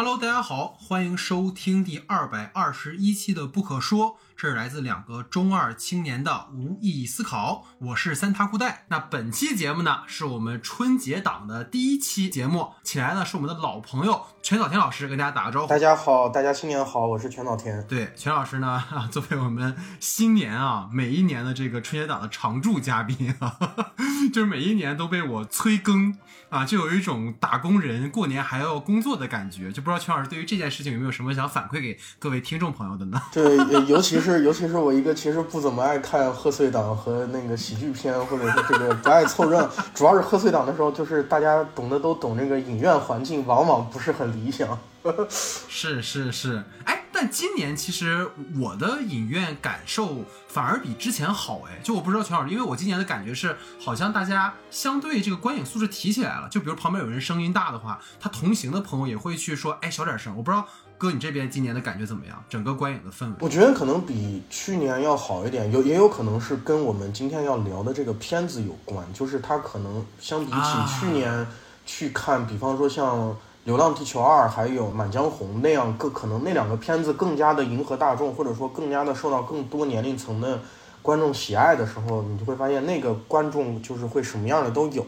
Hello，大家好，欢迎收听第二百二十一期的《不可说》，这是来自两个中二青年的无意义思考。我是三塔裤带。那本期节目呢，是我们春节档的第一期节目，请来的是我们的老朋友全早田老师，跟大家打个招呼。大家好，大家新年好，我是全早田。对，全老师呢，作为我们新年啊，每一年的这个春节档的常驻嘉宾啊，就是每一年都被我催更啊，就有一种打工人过年还要工作的感觉，就不知道全老师对于这件事情有没有什么想反馈给各位听众朋友的呢？对，尤其是尤其是我一个其实不怎么爱看贺岁档和那个喜剧片，或者是这个不爱凑热闹，主要是贺岁档的时候，就是大家懂得都懂，这个影院环境往往不是很理想。是是是，哎，但今年其实我的影院感受反而比之前好，哎，就我不知道全老师，因为我今年的感觉是，好像大家相对这个观影素质提起来了，就比如旁边有人声音大的话，他同行的朋友也会去说，哎，小点声。我不知道哥你这边今年的感觉怎么样，整个观影的氛围。我觉得可能比去年要好一点，有也有可能是跟我们今天要聊的这个片子有关，就是它可能相比起去年去看，比方说像。《流浪地球二》还有《满江红》那样更可能那两个片子更加的迎合大众，或者说更加的受到更多年龄层的观众喜爱的时候，你就会发现那个观众就是会什么样的都有。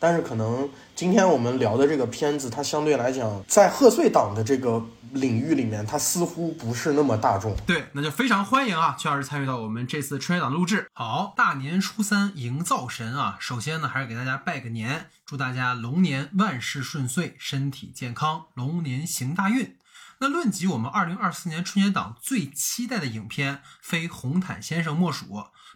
但是可能今天我们聊的这个片子，它相对来讲在贺岁档的这个领域里面，它似乎不是那么大众。对，那就非常欢迎啊，邱老师参与到我们这次春节档录制。好，大年初三迎灶神啊，首先呢还是给大家拜个年，祝大家龙年万事顺遂，身体健康，龙年行大运。那论及我们二零二四年春节档最期待的影片，非《红毯先生》莫属。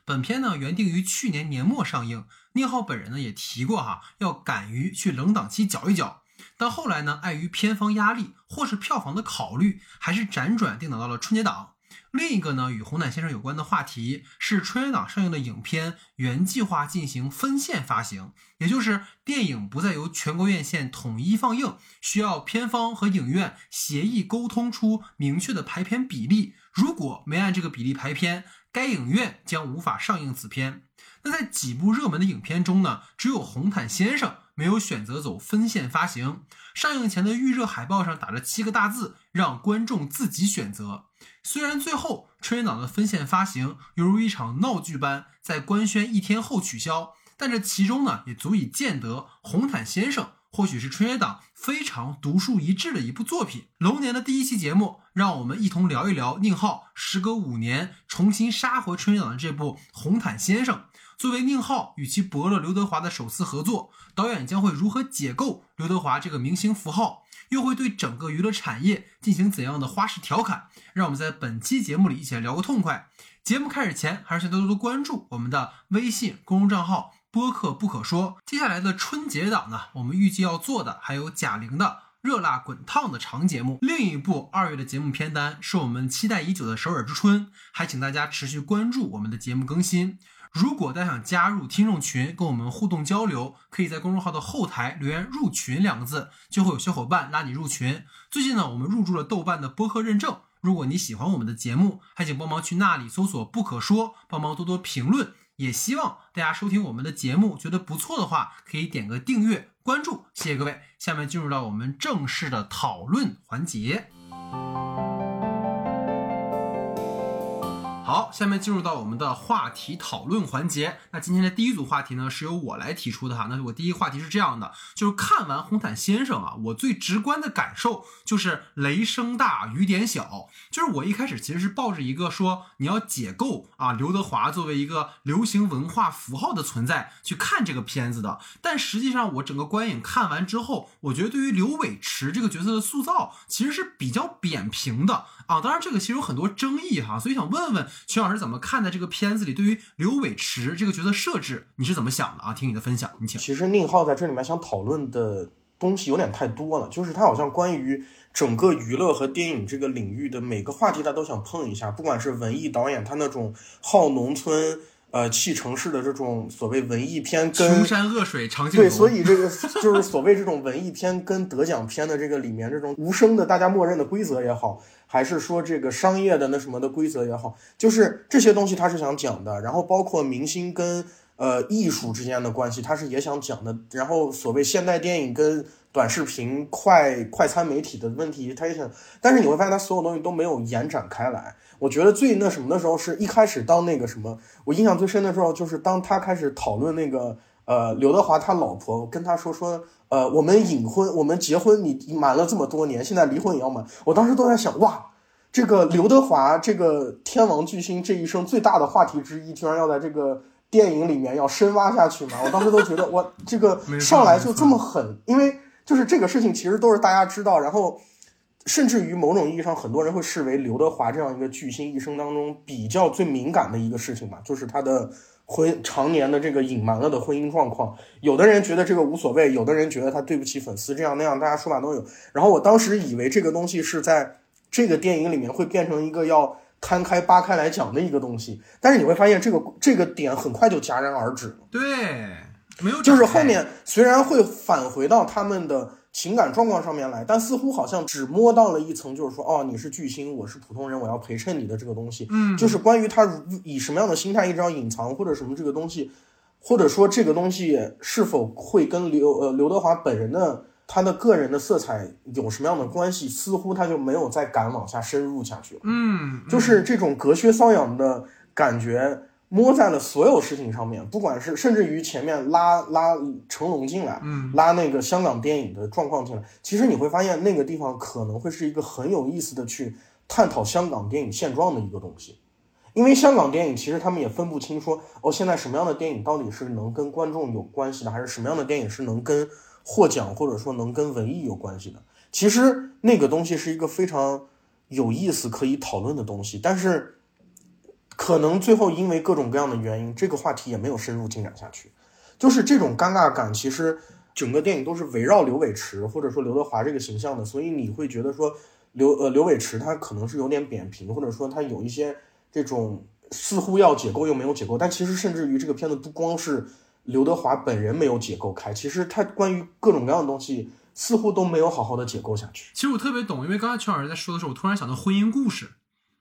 本片呢原定于去年年末上映。宁浩本人呢也提过哈，要敢于去冷档期搅一搅，但后来呢，碍于片方压力或是票房的考虑，还是辗转定档到了春节档。另一个呢，与红毯先生有关的话题是春节档上映的影片原计划进行分线发行，也就是电影不再由全国院线统一放映，需要片方和影院协议沟通出明确的排片比例。如果没按这个比例排片，该影院将无法上映此片。那在几部热门的影片中呢，只有《红毯先生》没有选择走分线发行。上映前的预热海报上打着七个大字，让观众自己选择。虽然最后春节档的分线发行犹如一场闹剧般在官宣一天后取消，但这其中呢，也足以见得《红毯先生》或许是春节档非常独树一帜的一部作品。龙年的第一期节目，让我们一同聊一聊宁浩时隔五年重新杀回春节档的这部《红毯先生》。作为宁浩与其伯乐刘德华的首次合作，导演将会如何解构刘德华这个明星符号？又会对整个娱乐产业进行怎样的花式调侃？让我们在本期节目里一起来聊个痛快。节目开始前，还是先多多关注我们的微信公众账号“播客不可说”。接下来的春节档呢，我们预计要做的还有贾玲的《热辣滚烫》的长节目。另一部二月的节目片单是我们期待已久的《首尔之春》，还请大家持续关注我们的节目更新。如果大家想加入听众群，跟我们互动交流，可以在公众号的后台留言“入群”两个字，就会有小伙伴拉你入群。最近呢，我们入驻了豆瓣的播客认证。如果你喜欢我们的节目，还请帮忙去那里搜索“不可说”，帮忙多多评论。也希望大家收听我们的节目觉得不错的话，可以点个订阅、关注，谢谢各位。下面进入到我们正式的讨论环节。好，下面进入到我们的话题讨论环节。那今天的第一组话题呢，是由我来提出的哈。那我第一话题是这样的，就是看完《红毯先生》啊，我最直观的感受就是雷声大雨点小。就是我一开始其实是抱着一个说你要解构啊刘德华作为一个流行文化符号的存在去看这个片子的，但实际上我整个观影看完之后，我觉得对于刘伟驰这个角色的塑造其实是比较扁平的啊。当然这个其实有很多争议哈，所以想问问。徐老师怎么看待这个片子里对于刘伟驰这个角色设置？你是怎么想的啊？听你的分享，你请。其实宁浩在这里面想讨论的东西有点太多了，就是他好像关于整个娱乐和电影这个领域的每个话题，他都想碰一下。不管是文艺导演，他那种好农村。呃，弃城市的这种所谓文艺片，跟穷山恶水长镜头，对，所以这个 就是所谓这种文艺片跟得奖片的这个里面这种无声的大家默认的规则也好，还是说这个商业的那什么的规则也好，就是这些东西他是想讲的。然后包括明星跟呃艺术之间的关系，他是也想讲的。然后所谓现代电影跟短视频、快快餐媒体的问题，他也想，但是你会发现他所有东西都没有延展开来。我觉得最那什么的时候是一开始当那个什么，我印象最深的时候就是当他开始讨论那个呃刘德华他老婆跟他说说呃我们隐婚，我们结婚你瞒了这么多年，现在离婚也要瞒。我当时都在想哇，这个刘德华这个天王巨星这一生最大的话题之一，居然要在这个电影里面要深挖下去吗？我当时都觉得哇，这个上来就这么狠，因为。就是这个事情，其实都是大家知道，然后甚至于某种意义上，很多人会视为刘德华这样一个巨星一生当中比较最敏感的一个事情吧，就是他的婚常年的这个隐瞒了的婚姻状况。有的人觉得这个无所谓，有的人觉得他对不起粉丝，这样那样，大家说法都有。然后我当时以为这个东西是在这个电影里面会变成一个要摊开扒开来讲的一个东西，但是你会发现这个这个点很快就戛然而止了。对。没有，就是后面虽然会返回到他们的情感状况上面来，但似乎好像只摸到了一层，就是说，哦，你是巨星，我是普通人，我要陪衬你的这个东西。嗯，就是关于他以什么样的心态一直要隐藏或者什么这个东西，或者说这个东西是否会跟刘呃刘德华本人的他的个人的色彩有什么样的关系，似乎他就没有再敢往下深入下去了。嗯，就是这种隔靴搔痒的感觉。摸在了所有事情上面，不管是甚至于前面拉拉成龙进来，嗯，拉那个香港电影的状况进来，其实你会发现那个地方可能会是一个很有意思的去探讨香港电影现状的一个东西，因为香港电影其实他们也分不清说哦，现在什么样的电影到底是能跟观众有关系的，还是什么样的电影是能跟获奖或者说能跟文艺有关系的。其实那个东西是一个非常有意思可以讨论的东西，但是。可能最后因为各种各样的原因，这个话题也没有深入进展下去。就是这种尴尬感，其实整个电影都是围绕刘伟驰或者说刘德华这个形象的，所以你会觉得说刘呃刘伟驰他可能是有点扁平，或者说他有一些这种似乎要解构又没有解构。但其实甚至于这个片子不光是刘德华本人没有解构开，其实他关于各种各样的东西似乎都没有好好的解构下去。其实我特别懂，因为刚才邱老师在说的时候，我突然想到婚姻故事。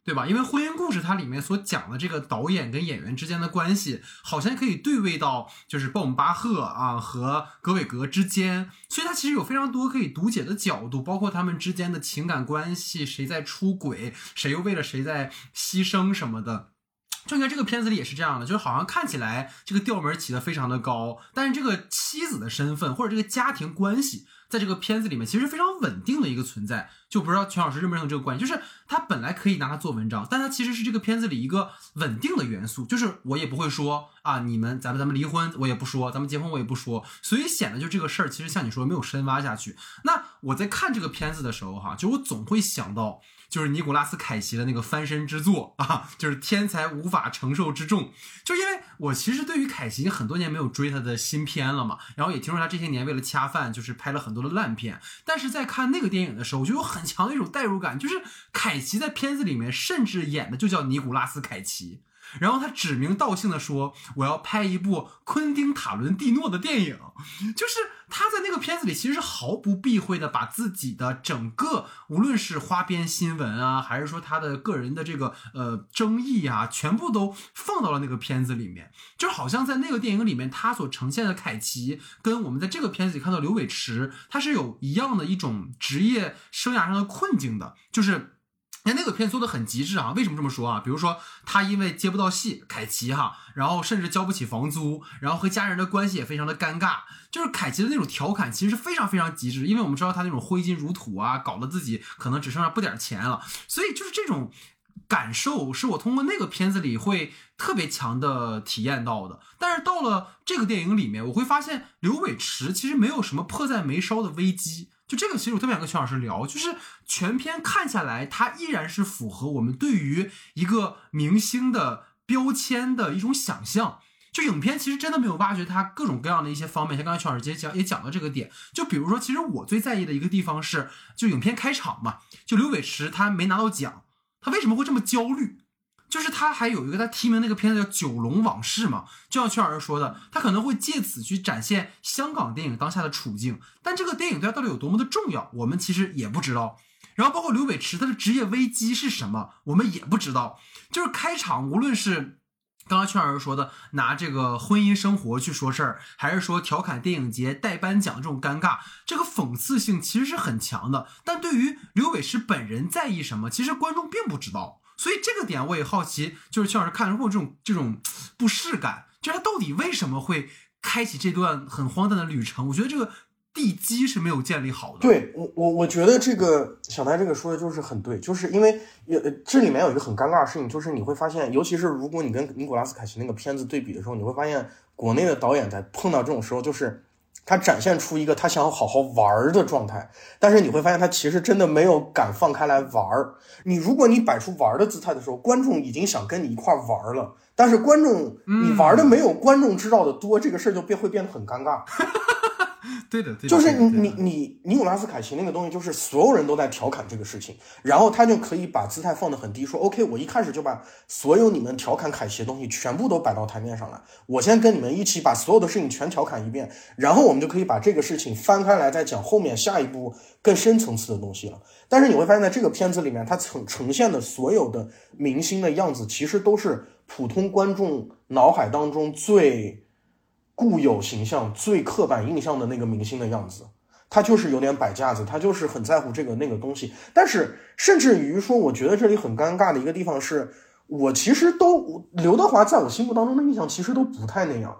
对吧？因为婚姻故事它里面所讲的这个导演跟演员之间的关系，好像可以对位到就是鲍姆巴赫啊和格韦格之间，所以它其实有非常多可以读解的角度，包括他们之间的情感关系，谁在出轨，谁又为了谁在牺牲什么的。就你看这个片子里也是这样的，就是好像看起来这个调门起的非常的高，但是这个妻子的身份或者这个家庭关系。在这个片子里面，其实非常稳定的一个存在，就不知道全老师认不认同这个观点，就是他本来可以拿它做文章，但他其实是这个片子里一个稳定的元素，就是我也不会说啊，你们咱们咱们离婚，我也不说，咱们结婚我也不说，所以显得就这个事儿，其实像你说没有深挖下去。那我在看这个片子的时候，哈，就我总会想到。就是尼古拉斯凯奇的那个翻身之作啊，就是天才无法承受之重。就因为我其实对于凯奇很多年没有追他的新片了嘛，然后也听说他这些年为了恰饭，就是拍了很多的烂片。但是在看那个电影的时候，我就有很强的一种代入感，就是凯奇在片子里面甚至演的就叫尼古拉斯凯奇。然后他指名道姓的说：“我要拍一部昆汀塔伦蒂诺的电影。”就是他在那个片子里其实是毫不避讳的把自己的整个，无论是花边新闻啊，还是说他的个人的这个呃争议啊，全部都放到了那个片子里面。就好像在那个电影里面，他所呈现的凯奇跟我们在这个片子里看到刘伟驰，他是有一样的一种职业生涯上的困境的，就是。哎，那个片做的很极致啊！为什么这么说啊？比如说他因为接不到戏，凯奇哈，然后甚至交不起房租，然后和家人的关系也非常的尴尬。就是凯奇的那种调侃，其实非常非常极致，因为我们知道他那种挥金如土啊，搞得自己可能只剩下不点钱了。所以就是这种感受，是我通过那个片子里会特别强的体验到的。但是到了这个电影里面，我会发现刘伟驰其实没有什么迫在眉梢的危机。就这个，其实我特别想跟邱老师聊，就是全片看下来，它依然是符合我们对于一个明星的标签的一种想象。就影片其实真的没有挖掘他各种各样的一些方面，像刚才邱老师也讲也讲到这个点。就比如说，其实我最在意的一个地方是，就影片开场嘛，就刘伟驰他没拿到奖，他为什么会这么焦虑？就是他还有一个他提名那个片子叫《九龙往事》嘛，就像圈老师说的，他可能会借此去展现香港电影当下的处境，但这个电影对他到底有多么的重要，我们其实也不知道。然后包括刘伟驰他的职业危机是什么，我们也不知道。就是开场无论是刚刚圈老师说的，拿这个婚姻生活去说事儿，还是说调侃电影节带颁奖这种尴尬，这个讽刺性其实是很强的。但对于刘伟驰本人在意什么，其实观众并不知道。所以这个点我也好奇，就是肖老师看如果这种这种不适感，就是他到底为什么会开启这段很荒诞的旅程？我觉得这个。地基是没有建立好的。对我，我我觉得这个小白这个说的就是很对，就是因为有这里面有一个很尴尬的事情，就是你会发现，尤其是如果你跟尼古拉斯凯奇那个片子对比的时候，你会发现国内的导演在碰到这种时候，就是他展现出一个他想好好玩的状态，但是你会发现他其实真的没有敢放开来玩儿。你如果你摆出玩的姿态的时候，观众已经想跟你一块玩了，但是观众你玩的没有观众知道的多，这个事儿就变会变得很尴尬。对的对，就是你你你尼古拉斯凯奇那个东西，就是所有人都在调侃这个事情，然后他就可以把姿态放得很低，说 OK，我一开始就把所有你们调侃凯奇的东西全部都摆到台面上来，我先跟你们一起把所有的事情全调侃一遍，然后我们就可以把这个事情翻开来再讲后面下一步更深层次的东西了。但是你会发现在这个片子里面，它呈呈现的所有的明星的样子，其实都是普通观众脑海当中最。固有形象最刻板印象的那个明星的样子，他就是有点摆架子，他就是很在乎这个那个东西。但是，甚至于说，我觉得这里很尴尬的一个地方是，我其实都刘德华在我心目当中的印象其实都不太那样。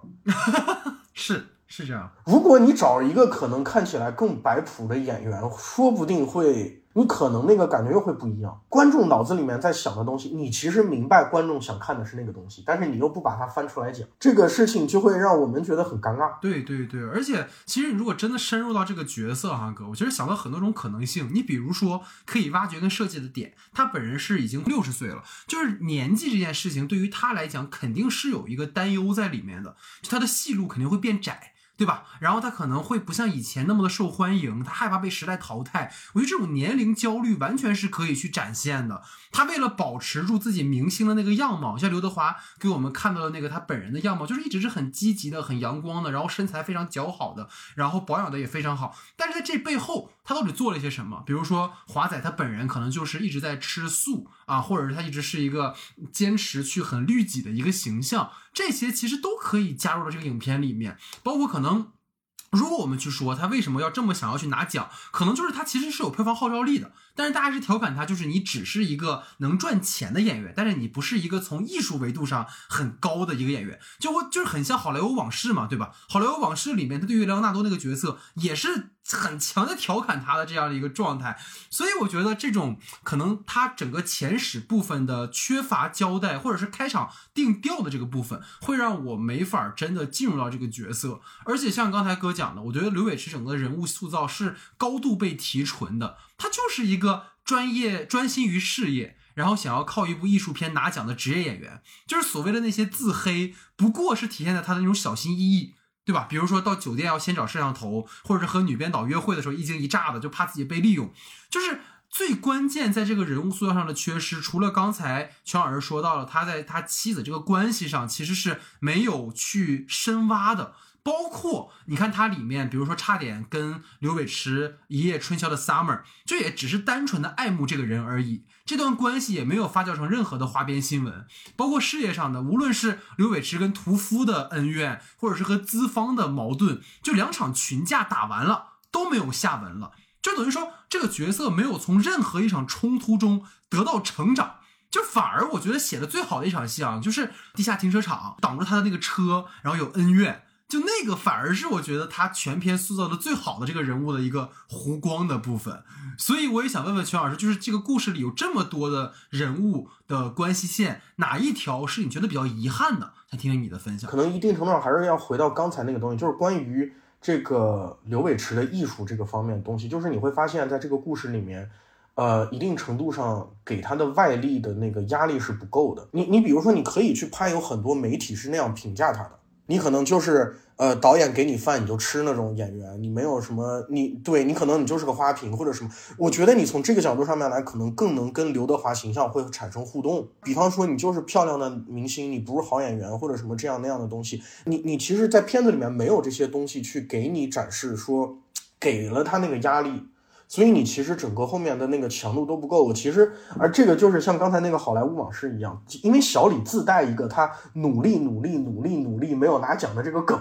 是是这样。如果你找一个可能看起来更摆谱的演员，说不定会。你可能那个感觉又会不一样，观众脑子里面在想的东西，你其实明白观众想看的是那个东西，但是你又不把它翻出来讲，这个事情就会让我们觉得很尴尬。对对对，而且其实你如果真的深入到这个角色哈哥，我其实想到很多种可能性。你比如说可以挖掘跟设计的点，他本人是已经六十岁了，就是年纪这件事情对于他来讲肯定是有一个担忧在里面的，他的戏路肯定会变窄。对吧？然后他可能会不像以前那么的受欢迎，他害怕被时代淘汰。我觉得这种年龄焦虑完全是可以去展现的。他为了保持住自己明星的那个样貌，像刘德华给我们看到的那个他本人的样貌，就是一直是很积极的、很阳光的，然后身材非常姣好的，然后保养的也非常好。但是在这背后，他到底做了一些什么？比如说华仔他本人可能就是一直在吃素啊，或者是他一直是一个坚持去很律己的一个形象，这些其实都可以加入到这个影片里面，包括可能。如果我们去说他为什么要这么想要去拿奖，可能就是他其实是有票房号召力的，但是大家是调侃他，就是你只是一个能赚钱的演员，但是你不是一个从艺术维度上很高的一个演员，就我就是很像《好莱坞往事》嘛，对吧？《好莱坞往事》里面他对于莱昂纳多那个角色也是。很强的调侃他的这样的一个状态，所以我觉得这种可能他整个前史部分的缺乏交代，或者是开场定调的这个部分，会让我没法真的进入到这个角色。而且像刚才哥讲的，我觉得刘伟驰整个人物塑造是高度被提纯的，他就是一个专业专心于事业，然后想要靠一部艺术片拿奖的职业演员，就是所谓的那些自黑，不过是体现在他的那种小心翼翼。对吧？比如说到酒店要先找摄像头，或者是和女编导约会的时候一惊一乍的，就怕自己被利用。就是最关键在这个人物塑造上的缺失，除了刚才全老师说到了他在他妻子这个关系上其实是没有去深挖的。包括你看它里面，比如说差点跟刘伟驰一夜春宵的 Summer，就也只是单纯的爱慕这个人而已，这段关系也没有发酵成任何的花边新闻。包括事业上的，无论是刘伟驰跟屠夫的恩怨，或者是和资方的矛盾，就两场群架打完了都没有下文了，就等于说这个角色没有从任何一场冲突中得到成长，就反而我觉得写的最好的一场戏啊，就是地下停车场挡住他的那个车，然后有恩怨。就那个反而是我觉得他全篇塑造的最好的这个人物的一个弧光的部分，所以我也想问问全老师，就是这个故事里有这么多的人物的关系线，哪一条是你觉得比较遗憾的？想听听你的分享。可能一定程度上还是要回到刚才那个东西，就是关于这个刘伟驰的艺术这个方面的东西，就是你会发现在这个故事里面，呃，一定程度上给他的外力的那个压力是不够的。你你比如说，你可以去拍，有很多媒体是那样评价他的。你可能就是呃，导演给你饭你就吃那种演员，你没有什么，你对你可能你就是个花瓶或者什么。我觉得你从这个角度上面来，可能更能跟刘德华形象会产生互动。比方说，你就是漂亮的明星，你不是好演员或者什么这样那样的东西，你你其实，在片子里面没有这些东西去给你展示，说给了他那个压力。所以你其实整个后面的那个强度都不够。其实，而这个就是像刚才那个好莱坞往事一样，因为小李自带一个他努力努力努力努力没有拿奖的这个梗，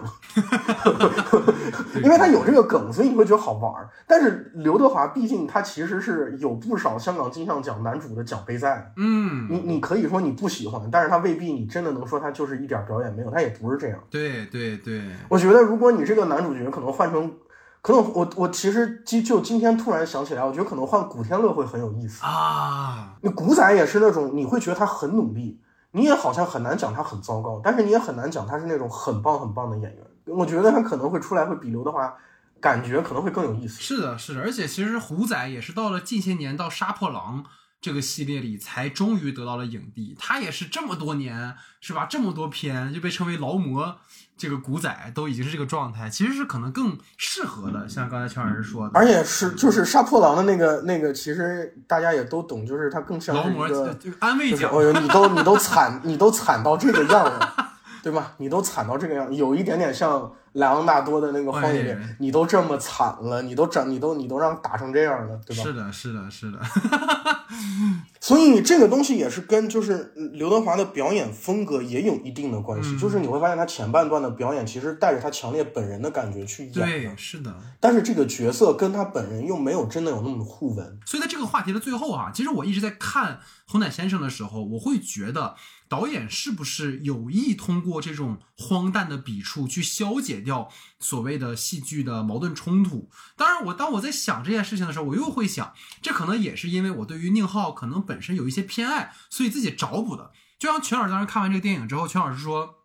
因为他有这个梗，所以你会觉得好玩儿。但是刘德华毕竟他其实是有不少香港金像奖男主的奖杯在，嗯，你你可以说你不喜欢，但是他未必你真的能说他就是一点表演没有，他也不是这样。对对对，我觉得如果你这个男主角可能换成。可能我我其实今就今天突然想起来，我觉得可能换古天乐会很有意思啊。那古仔也是那种你会觉得他很努力，你也好像很难讲他很糟糕，但是你也很难讲他是那种很棒很棒的演员。我觉得他可能会出来会比刘德华感觉可能会更有意思。是的，是的，而且其实虎仔也是到了近些年到杀破狼这个系列里才终于得到了影帝，他也是这么多年是吧？这么多片就被称为劳模。这个古仔都已经是这个状态，其实是可能更适合的。像刚才乔老师说的，而且是就是杀破狼的那个那个，其实大家也都懂，就是他更像是一个安慰奖。哦呦，你都你都惨，你都惨到这个样了，对吧？你都惨到这个样，有一点点像莱昂纳多的那个荒野猎人，你都这么惨了，你都整，你都你都让打成这样了，对吧？是的，是的，是的。所以这个东西也是跟就是刘德华的表演风格也有一定的关系，就是你会发现他前半段的表演其实带着他强烈本人的感觉去演，对，是的。但是这个角色跟他本人又没有真的有那么互文。所以在这个话题的最后啊，其实我一直在看《红毯先生》的时候，我会觉得。导演是不是有意通过这种荒诞的笔触去消解掉所谓的戏剧的矛盾冲突？当然，我当我在想这件事情的时候，我又会想，这可能也是因为我对于宁浩可能本身有一些偏爱，所以自己找补的。就像全老师当时看完这个电影之后，全老师说：“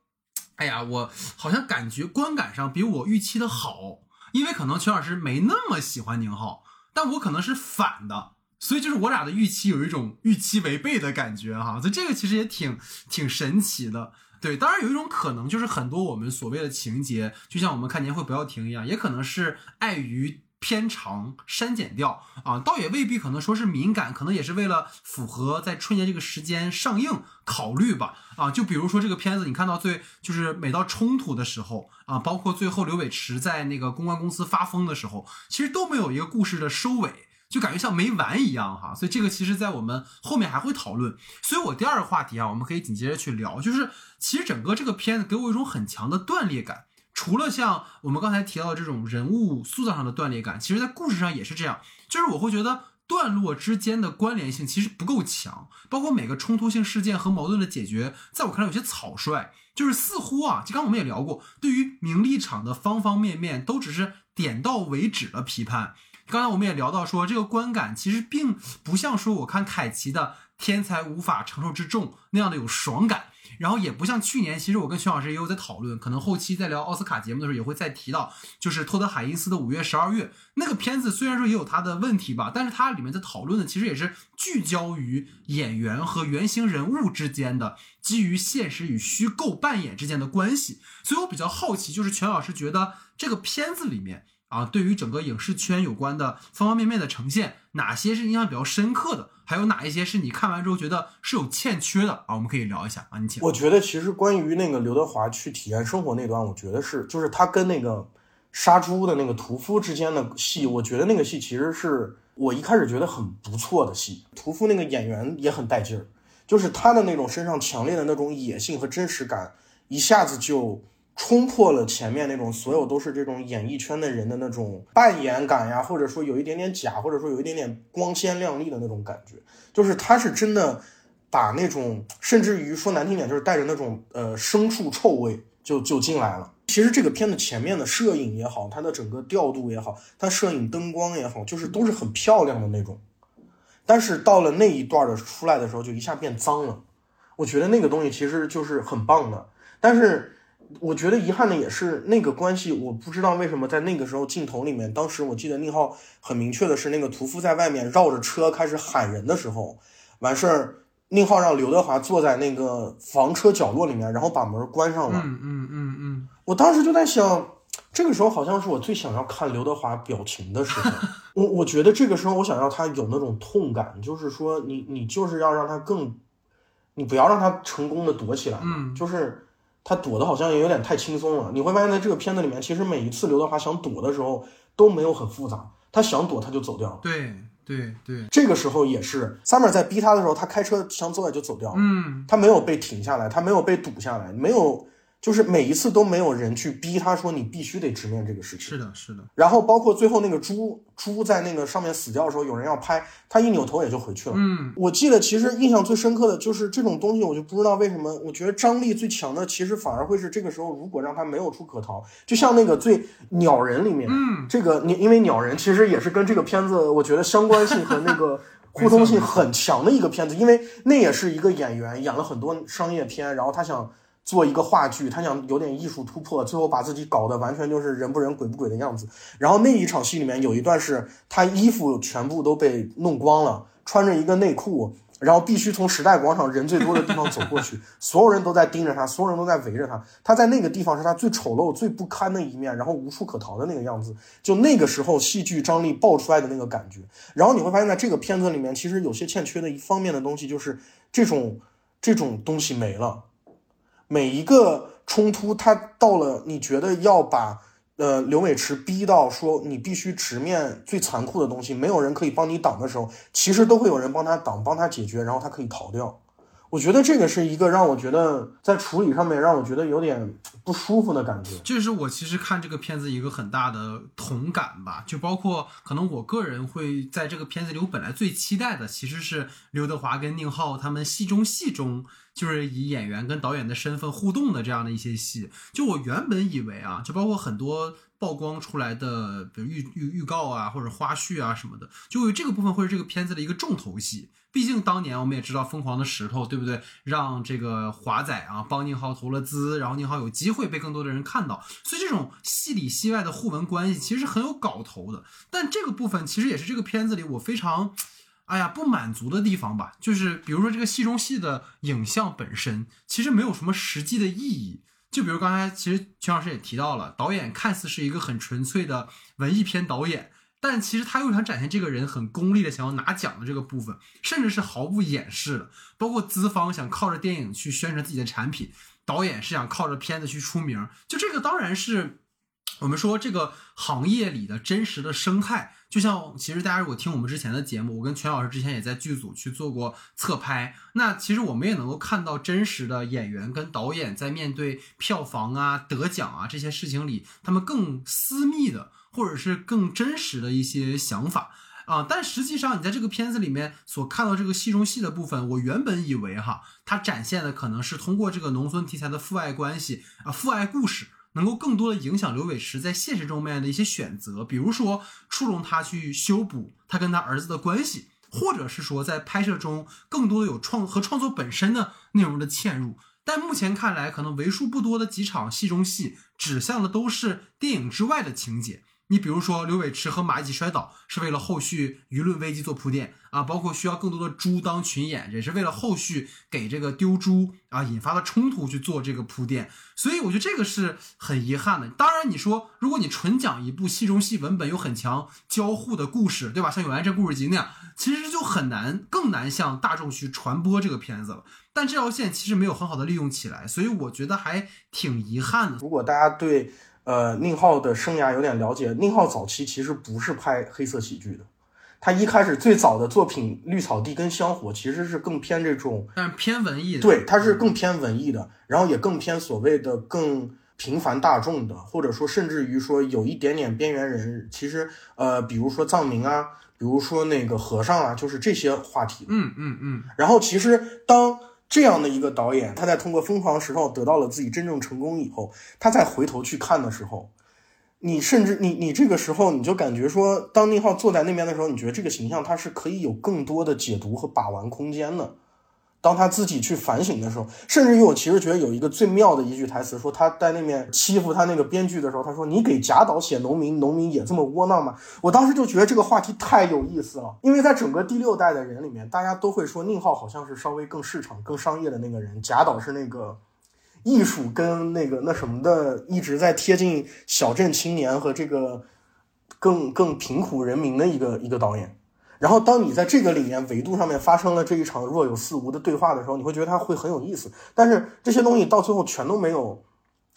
哎呀，我好像感觉观感上比我预期的好，因为可能全老师没那么喜欢宁浩，但我可能是反的。”所以就是我俩的预期有一种预期违背的感觉哈，所以这个其实也挺挺神奇的。对，当然有一种可能就是很多我们所谓的情节，就像我们看年会不要停一样，也可能是碍于偏长删减掉啊，倒也未必可能说是敏感，可能也是为了符合在春节这个时间上映考虑吧啊。就比如说这个片子，你看到最就是每到冲突的时候啊，包括最后刘伟驰在那个公关公司发疯的时候，其实都没有一个故事的收尾。就感觉像没完一样哈，所以这个其实，在我们后面还会讨论。所以我第二个话题啊，我们可以紧接着去聊，就是其实整个这个片子给我一种很强的断裂感。除了像我们刚才提到的这种人物塑造上的断裂感，其实在故事上也是这样。就是我会觉得段落之间的关联性其实不够强，包括每个冲突性事件和矛盾的解决，在我看来有些草率。就是似乎啊，就刚我们也聊过，对于名利场的方方面面都只是点到为止的批判。刚才我们也聊到说，这个观感其实并不像说我看凯奇的《天才无法承受之重》那样的有爽感，然后也不像去年，其实我跟全老师也有在讨论，可能后期在聊奥斯卡节目的时候也会再提到，就是托德海因斯的《五月十二月》那个片子，虽然说也有它的问题吧，但是它里面在讨论的其实也是聚焦于演员和原型人物之间的基于现实与虚构扮演之间的关系，所以我比较好奇，就是全老师觉得这个片子里面。啊，对于整个影视圈有关的方方面面的呈现，哪些是印象比较深刻的？还有哪一些是你看完之后觉得是有欠缺的？啊，我们可以聊一下啊。你请。我觉得其实关于那个刘德华去体验生活那段，我觉得是就是他跟那个杀猪的那个屠夫之间的戏，我觉得那个戏其实是我一开始觉得很不错的戏。屠夫那个演员也很带劲儿，就是他的那种身上强烈的那种野性和真实感，一下子就。冲破了前面那种所有都是这种演艺圈的人的那种扮演感呀，或者说有一点点假，或者说有一点点光鲜亮丽的那种感觉，就是他是真的把那种甚至于说难听点，就是带着那种呃牲畜臭味就就进来了。其实这个片子前面的摄影也好，它的整个调度也好，它摄影灯光也好，就是都是很漂亮的那种。但是到了那一段的出来的时候，就一下变脏了。我觉得那个东西其实就是很棒的，但是。我觉得遗憾的也是那个关系，我不知道为什么在那个时候镜头里面，当时我记得宁浩很明确的是，那个屠夫在外面绕着车开始喊人的时候，完事儿，宁浩让刘德华坐在那个房车角落里面，然后把门关上了。嗯嗯嗯嗯。我当时就在想，这个时候好像是我最想要看刘德华表情的时候。我我觉得这个时候我想要他有那种痛感，就是说你你就是要让他更，你不要让他成功的躲起来，嗯，就是。他躲的好像也有点太轻松了。你会发现在这个片子里面，其实每一次刘德华想躲的时候都没有很复杂，他想躲他就走掉了。对对对，这个时候也是 Summer 在逼他的时候，他开车想走也就走掉了，嗯，他没有被停下来，他没有被堵下来，没有，就是每一次都没有人去逼他说你必须得直面这个事情。是的，是的，然后包括最后那个猪猪在那个上面死掉的时候，有人要拍，他一扭头也就回去了。嗯，我记得其实印象最深刻的就是这种东西，我就不知道为什么，我觉得张力最强的其实反而会是这个时候，如果让他没有处可逃，就像那个最鸟人里面，嗯，这个你因为鸟人其实也是跟这个片子，我觉得相关性和那个 互通性很强的一个片子，因为那也是一个演员演了很多商业片，然后他想。做一个话剧，他想有点艺术突破，最后把自己搞得完全就是人不人鬼不鬼的样子。然后那一场戏里面有一段是他衣服全部都被弄光了，穿着一个内裤，然后必须从时代广场人最多的地方走过去，所有人都在盯着他，所有人都在围着他。他在那个地方是他最丑陋、最不堪的一面，然后无处可逃的那个样子。就那个时候戏剧张力爆出来的那个感觉。然后你会发现在这个片子里面，其实有些欠缺的一方面的东西就是这种这种东西没了。每一个冲突，他到了你觉得要把呃刘美池逼到说你必须直面最残酷的东西，没有人可以帮你挡的时候，其实都会有人帮他挡，帮他解决，然后他可以逃掉。我觉得这个是一个让我觉得在处理上面让我觉得有点不舒服的感觉。这是我其实看这个片子一个很大的同感吧，就包括可能我个人会在这个片子里，我本来最期待的其实是刘德华跟宁浩他们戏中戏中。就是以演员跟导演的身份互动的这样的一些戏，就我原本以为啊，就包括很多曝光出来的，比如预预预告啊，或者花絮啊什么的，就这个部分会是这个片子的一个重头戏。毕竟当年我们也知道《疯狂的石头》，对不对？让这个华仔啊帮宁浩投了资，然后宁浩有机会被更多的人看到，所以这种戏里戏外的互文关系其实很有搞头的。但这个部分其实也是这个片子里我非常。哎呀，不满足的地方吧，就是比如说这个戏中戏的影像本身，其实没有什么实际的意义。就比如刚才其实全老师也提到了，导演看似是一个很纯粹的文艺片导演，但其实他又想展现这个人很功利的想要拿奖的这个部分，甚至是毫不掩饰的。包括资方想靠着电影去宣传自己的产品，导演是想靠着片子去出名。就这个当然是我们说这个行业里的真实的生态。就像其实大家如果听我们之前的节目，我跟全老师之前也在剧组去做过侧拍，那其实我们也能够看到真实的演员跟导演在面对票房啊、得奖啊这些事情里，他们更私密的或者是更真实的一些想法啊。但实际上你在这个片子里面所看到这个戏中戏的部分，我原本以为哈，它展现的可能是通过这个农村题材的父爱关系啊、父爱故事。能够更多的影响刘伟驰在现实中面的一些选择，比如说触动他去修补他跟他儿子的关系，或者是说在拍摄中更多的有创和创作本身的内容的嵌入。但目前看来，可能为数不多的几场戏中戏指向的都是电影之外的情节。你比如说，刘伟驰和马一起摔倒，是为了后续舆论危机做铺垫啊，包括需要更多的猪当群演，也是为了后续给这个丢猪啊引发的冲突去做这个铺垫。所以我觉得这个是很遗憾的。当然，你说如果你纯讲一部戏中戏文本有很强交互的故事，对吧？像《永安镇故事集》那样，其实就很难，更难向大众去传播这个片子了。但这条线其实没有很好的利用起来，所以我觉得还挺遗憾的。如果大家对。呃，宁浩的生涯有点了解。宁浩早期其实不是拍黑色喜剧的，他一开始最早的作品《绿草地》跟《香火》其实是更偏这种，但偏文艺。对，他是更偏文艺的，然后也更偏所谓的更平凡大众的，或者说甚至于说有一点点边缘人。其实，呃，比如说藏民啊，比如说那个和尚啊，就是这些话题。嗯嗯嗯。然后其实当。这样的一个导演，他在通过《疯狂石头》得到了自己真正成功以后，他再回头去看的时候，你甚至你你这个时候你就感觉说，当宁浩坐在那边的时候，你觉得这个形象他是可以有更多的解读和把玩空间的。当他自己去反省的时候，甚至于我其实觉得有一个最妙的一句台词，说他在那面欺负他那个编剧的时候，他说：“你给贾导写农民，农民也这么窝囊吗？”我当时就觉得这个话题太有意思了，因为在整个第六代的人里面，大家都会说宁浩好像是稍微更市场、更商业的那个人，贾导是那个艺术跟那个那什么的，一直在贴近小镇青年和这个更更贫苦人民的一个一个导演。然后，当你在这个里面维度上面发生了这一场若有似无的对话的时候，你会觉得它会很有意思。但是这些东西到最后全都没有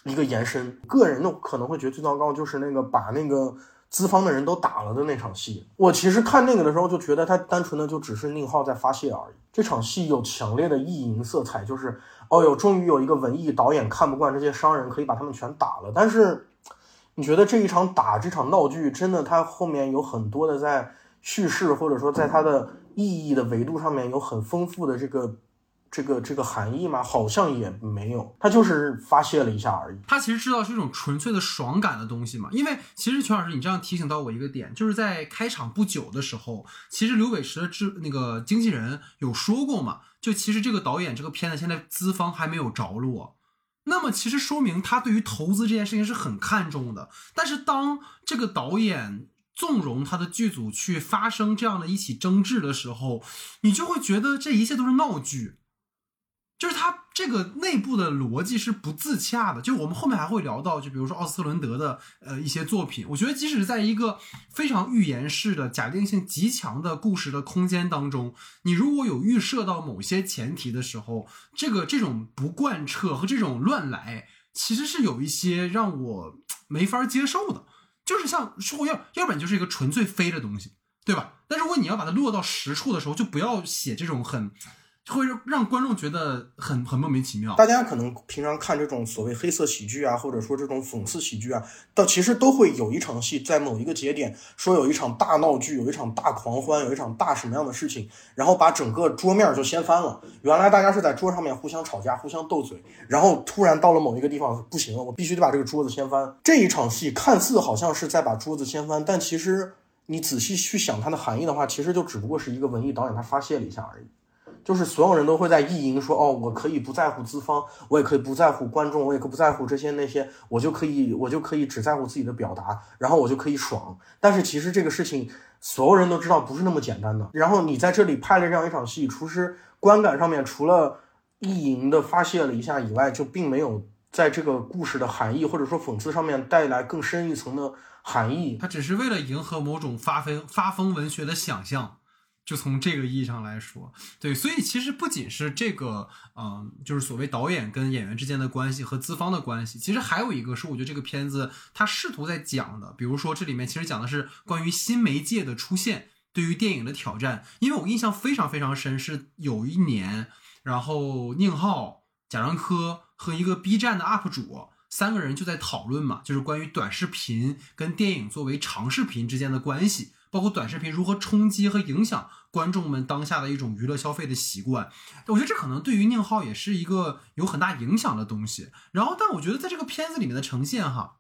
一个延伸。个人的可能会觉得最糟糕就是那个把那个资方的人都打了的那场戏。我其实看那个的时候就觉得他单纯的就只是宁浩在发泄而已。这场戏有强烈的意淫色彩，就是哦哟，终于有一个文艺导演看不惯这些商人，可以把他们全打了。但是你觉得这一场打这场闹剧，真的它后面有很多的在叙事或者说在它的意义的维度上面有很丰富的这个。这个这个含义吗？好像也没有，他就是发泄了一下而已。他其实知道是一种纯粹的爽感的东西嘛。因为其实全老师，你这样提醒到我一个点，就是在开场不久的时候，其实刘伟驰的制那个经纪人有说过嘛，就其实这个导演这个片子现在资方还没有着落，那么其实说明他对于投资这件事情是很看重的。但是当这个导演纵容他的剧组去发生这样的一起争执的时候，你就会觉得这一切都是闹剧。就是他这个内部的逻辑是不自洽的，就我们后面还会聊到，就比如说奥斯特伦德的呃一些作品，我觉得即使在一个非常预言式的假定性极强的故事的空间当中，你如果有预设到某些前提的时候，这个这种不贯彻和这种乱来，其实是有一些让我没法接受的。就是像说要要不然就是一个纯粹飞的东西，对吧？但如果你要把它落到实处的时候，就不要写这种很。会让观众觉得很很莫名其妙。大家可能平常看这种所谓黑色喜剧啊，或者说这种讽刺喜剧啊，到其实都会有一场戏在某一个节点说有一场大闹剧，有一场大狂欢，有一场大什么样的事情，然后把整个桌面就掀翻了。原来大家是在桌上面互相吵架、互相斗嘴，然后突然到了某一个地方不行了，我必须得把这个桌子掀翻。这一场戏看似好像是在把桌子掀翻，但其实你仔细去想它的含义的话，其实就只不过是一个文艺导演他发泄了一下而已。就是所有人都会在意淫说，哦，我可以不在乎资方，我也可以不在乎观众，我也可以不在乎这些那些，我就可以，我就可以只在乎自己的表达，然后我就可以爽。但是其实这个事情，所有人都知道不是那么简单的。然后你在这里拍了这样一场戏，厨师观感上面除了意淫的发泄了一下以外，就并没有在这个故事的含义或者说讽刺上面带来更深一层的含义。他只是为了迎合某种发疯发疯文学的想象。就从这个意义上来说，对，所以其实不仅是这个，嗯，就是所谓导演跟演员之间的关系和资方的关系，其实还有一个是我觉得这个片子它试图在讲的，比如说这里面其实讲的是关于新媒介的出现对于电影的挑战。因为我印象非常非常深，是有一年，然后宁浩、贾樟柯和一个 B 站的 UP 主三个人就在讨论嘛，就是关于短视频跟电影作为长视频之间的关系。包括短视频如何冲击和影响观众们当下的一种娱乐消费的习惯，我觉得这可能对于宁浩也是一个有很大影响的东西。然后，但我觉得在这个片子里面的呈现哈，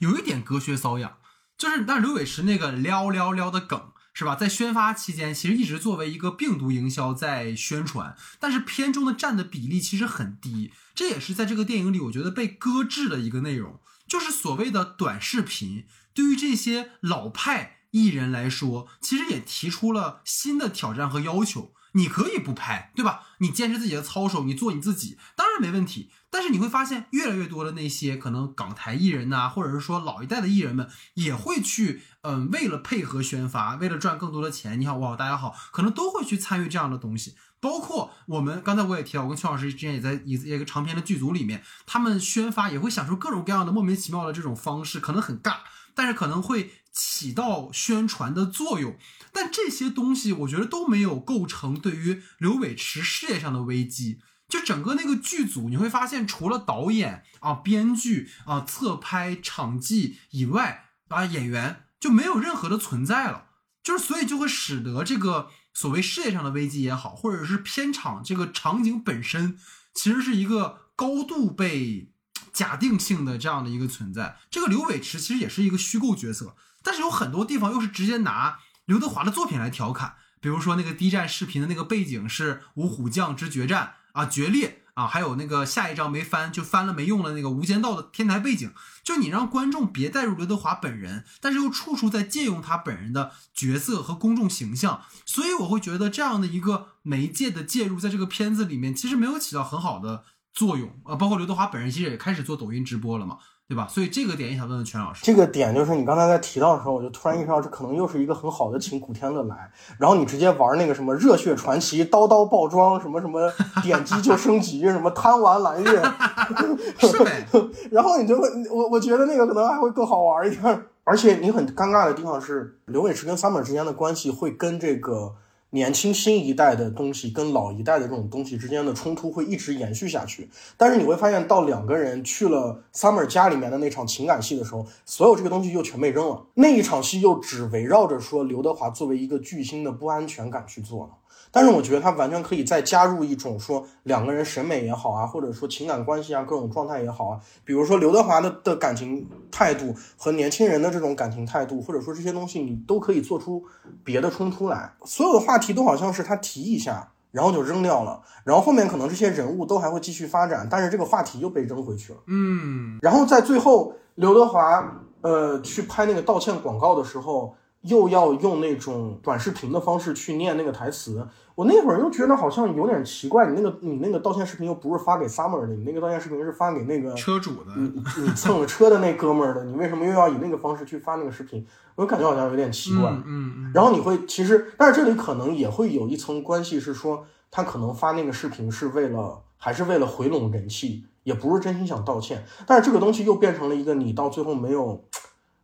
有一点隔靴搔痒，就是但刘伟驰那个撩撩撩的梗是吧，在宣发期间其实一直作为一个病毒营销在宣传，但是片中的占的比例其实很低，这也是在这个电影里我觉得被搁置的一个内容，就是所谓的短视频对于这些老派。艺人来说，其实也提出了新的挑战和要求。你可以不拍，对吧？你坚持自己的操守，你做你自己，当然没问题。但是你会发现，越来越多的那些可能港台艺人呐，或者是说老一代的艺人们，也会去，嗯，为了配合宣发，为了赚更多的钱。你好，我好，大家好，可能都会去参与这样的东西。包括我们刚才我也提到，我跟邱老师之前也在一一个长篇的剧组里面，他们宣发也会想出各种各样的莫名其妙的这种方式，可能很尬。但是可能会起到宣传的作用，但这些东西我觉得都没有构成对于刘伟驰事业上的危机。就整个那个剧组，你会发现除了导演啊、编剧啊、侧拍、场记以外，啊演员就没有任何的存在了。就是所以就会使得这个所谓事业上的危机也好，或者是片场这个场景本身，其实是一个高度被。假定性的这样的一个存在，这个刘伟驰其实也是一个虚构角色，但是有很多地方又是直接拿刘德华的作品来调侃，比如说那个 D 站视频的那个背景是五虎将之决战啊，决裂啊，还有那个下一章没翻就翻了没用的那个无间道的天台背景，就你让观众别带入刘德华本人，但是又处处在借用他本人的角色和公众形象，所以我会觉得这样的一个媒介的介入，在这个片子里面其实没有起到很好的。作用啊，包括刘德华本人其实也开始做抖音直播了嘛，对吧？所以这个点也想问问全老师。这个点就是你刚才在提到的时候，我就突然意识到，这可能又是一个很好的请古天乐来，然后你直接玩那个什么热血传奇、刀刀爆装什么什么，点击就升级，什么贪玩蓝月，是呗？然后你就会，我我觉得那个可能还会更好玩一点。而且你很尴尬的地方是，刘伟驰跟 Summer 之间的关系会跟这个年轻新一代的东西跟老一代的这种东西之间的冲突会一直延续下去。但是你会发现，到两个人去了 Summer 家里面的那场情感戏的时候，所有这个东西又全被扔了。那一场戏又只围绕着说刘德华作为一个巨星的不安全感去做了。但是我觉得他完全可以再加入一种说两个人审美也好啊，或者说情感关系啊，各种状态也好啊。比如说刘德华的的感情态度和年轻人的这种感情态度，或者说这些东西，你都可以做出别的冲突来。所有的话题都好像是他提一下，然后就扔掉了，然后后面可能这些人物都还会继续发展，但是这个话题又被扔回去了。嗯，然后在最后，刘德华呃去拍那个道歉广告的时候。又要用那种短视频的方式去念那个台词，我那会儿又觉得好像有点奇怪。你那个你那个道歉视频又不是发给 Summer 的，你那个道歉视频是发给那个车主的，你你蹭了车的那哥们儿的，你为什么又要以那个方式去发那个视频？我感觉好像有点奇怪。嗯嗯。然后你会其实，但是这里可能也会有一层关系，是说他可能发那个视频是为了，还是为了回笼人气，也不是真心想道歉。但是这个东西又变成了一个你到最后没有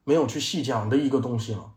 没有去细讲的一个东西了。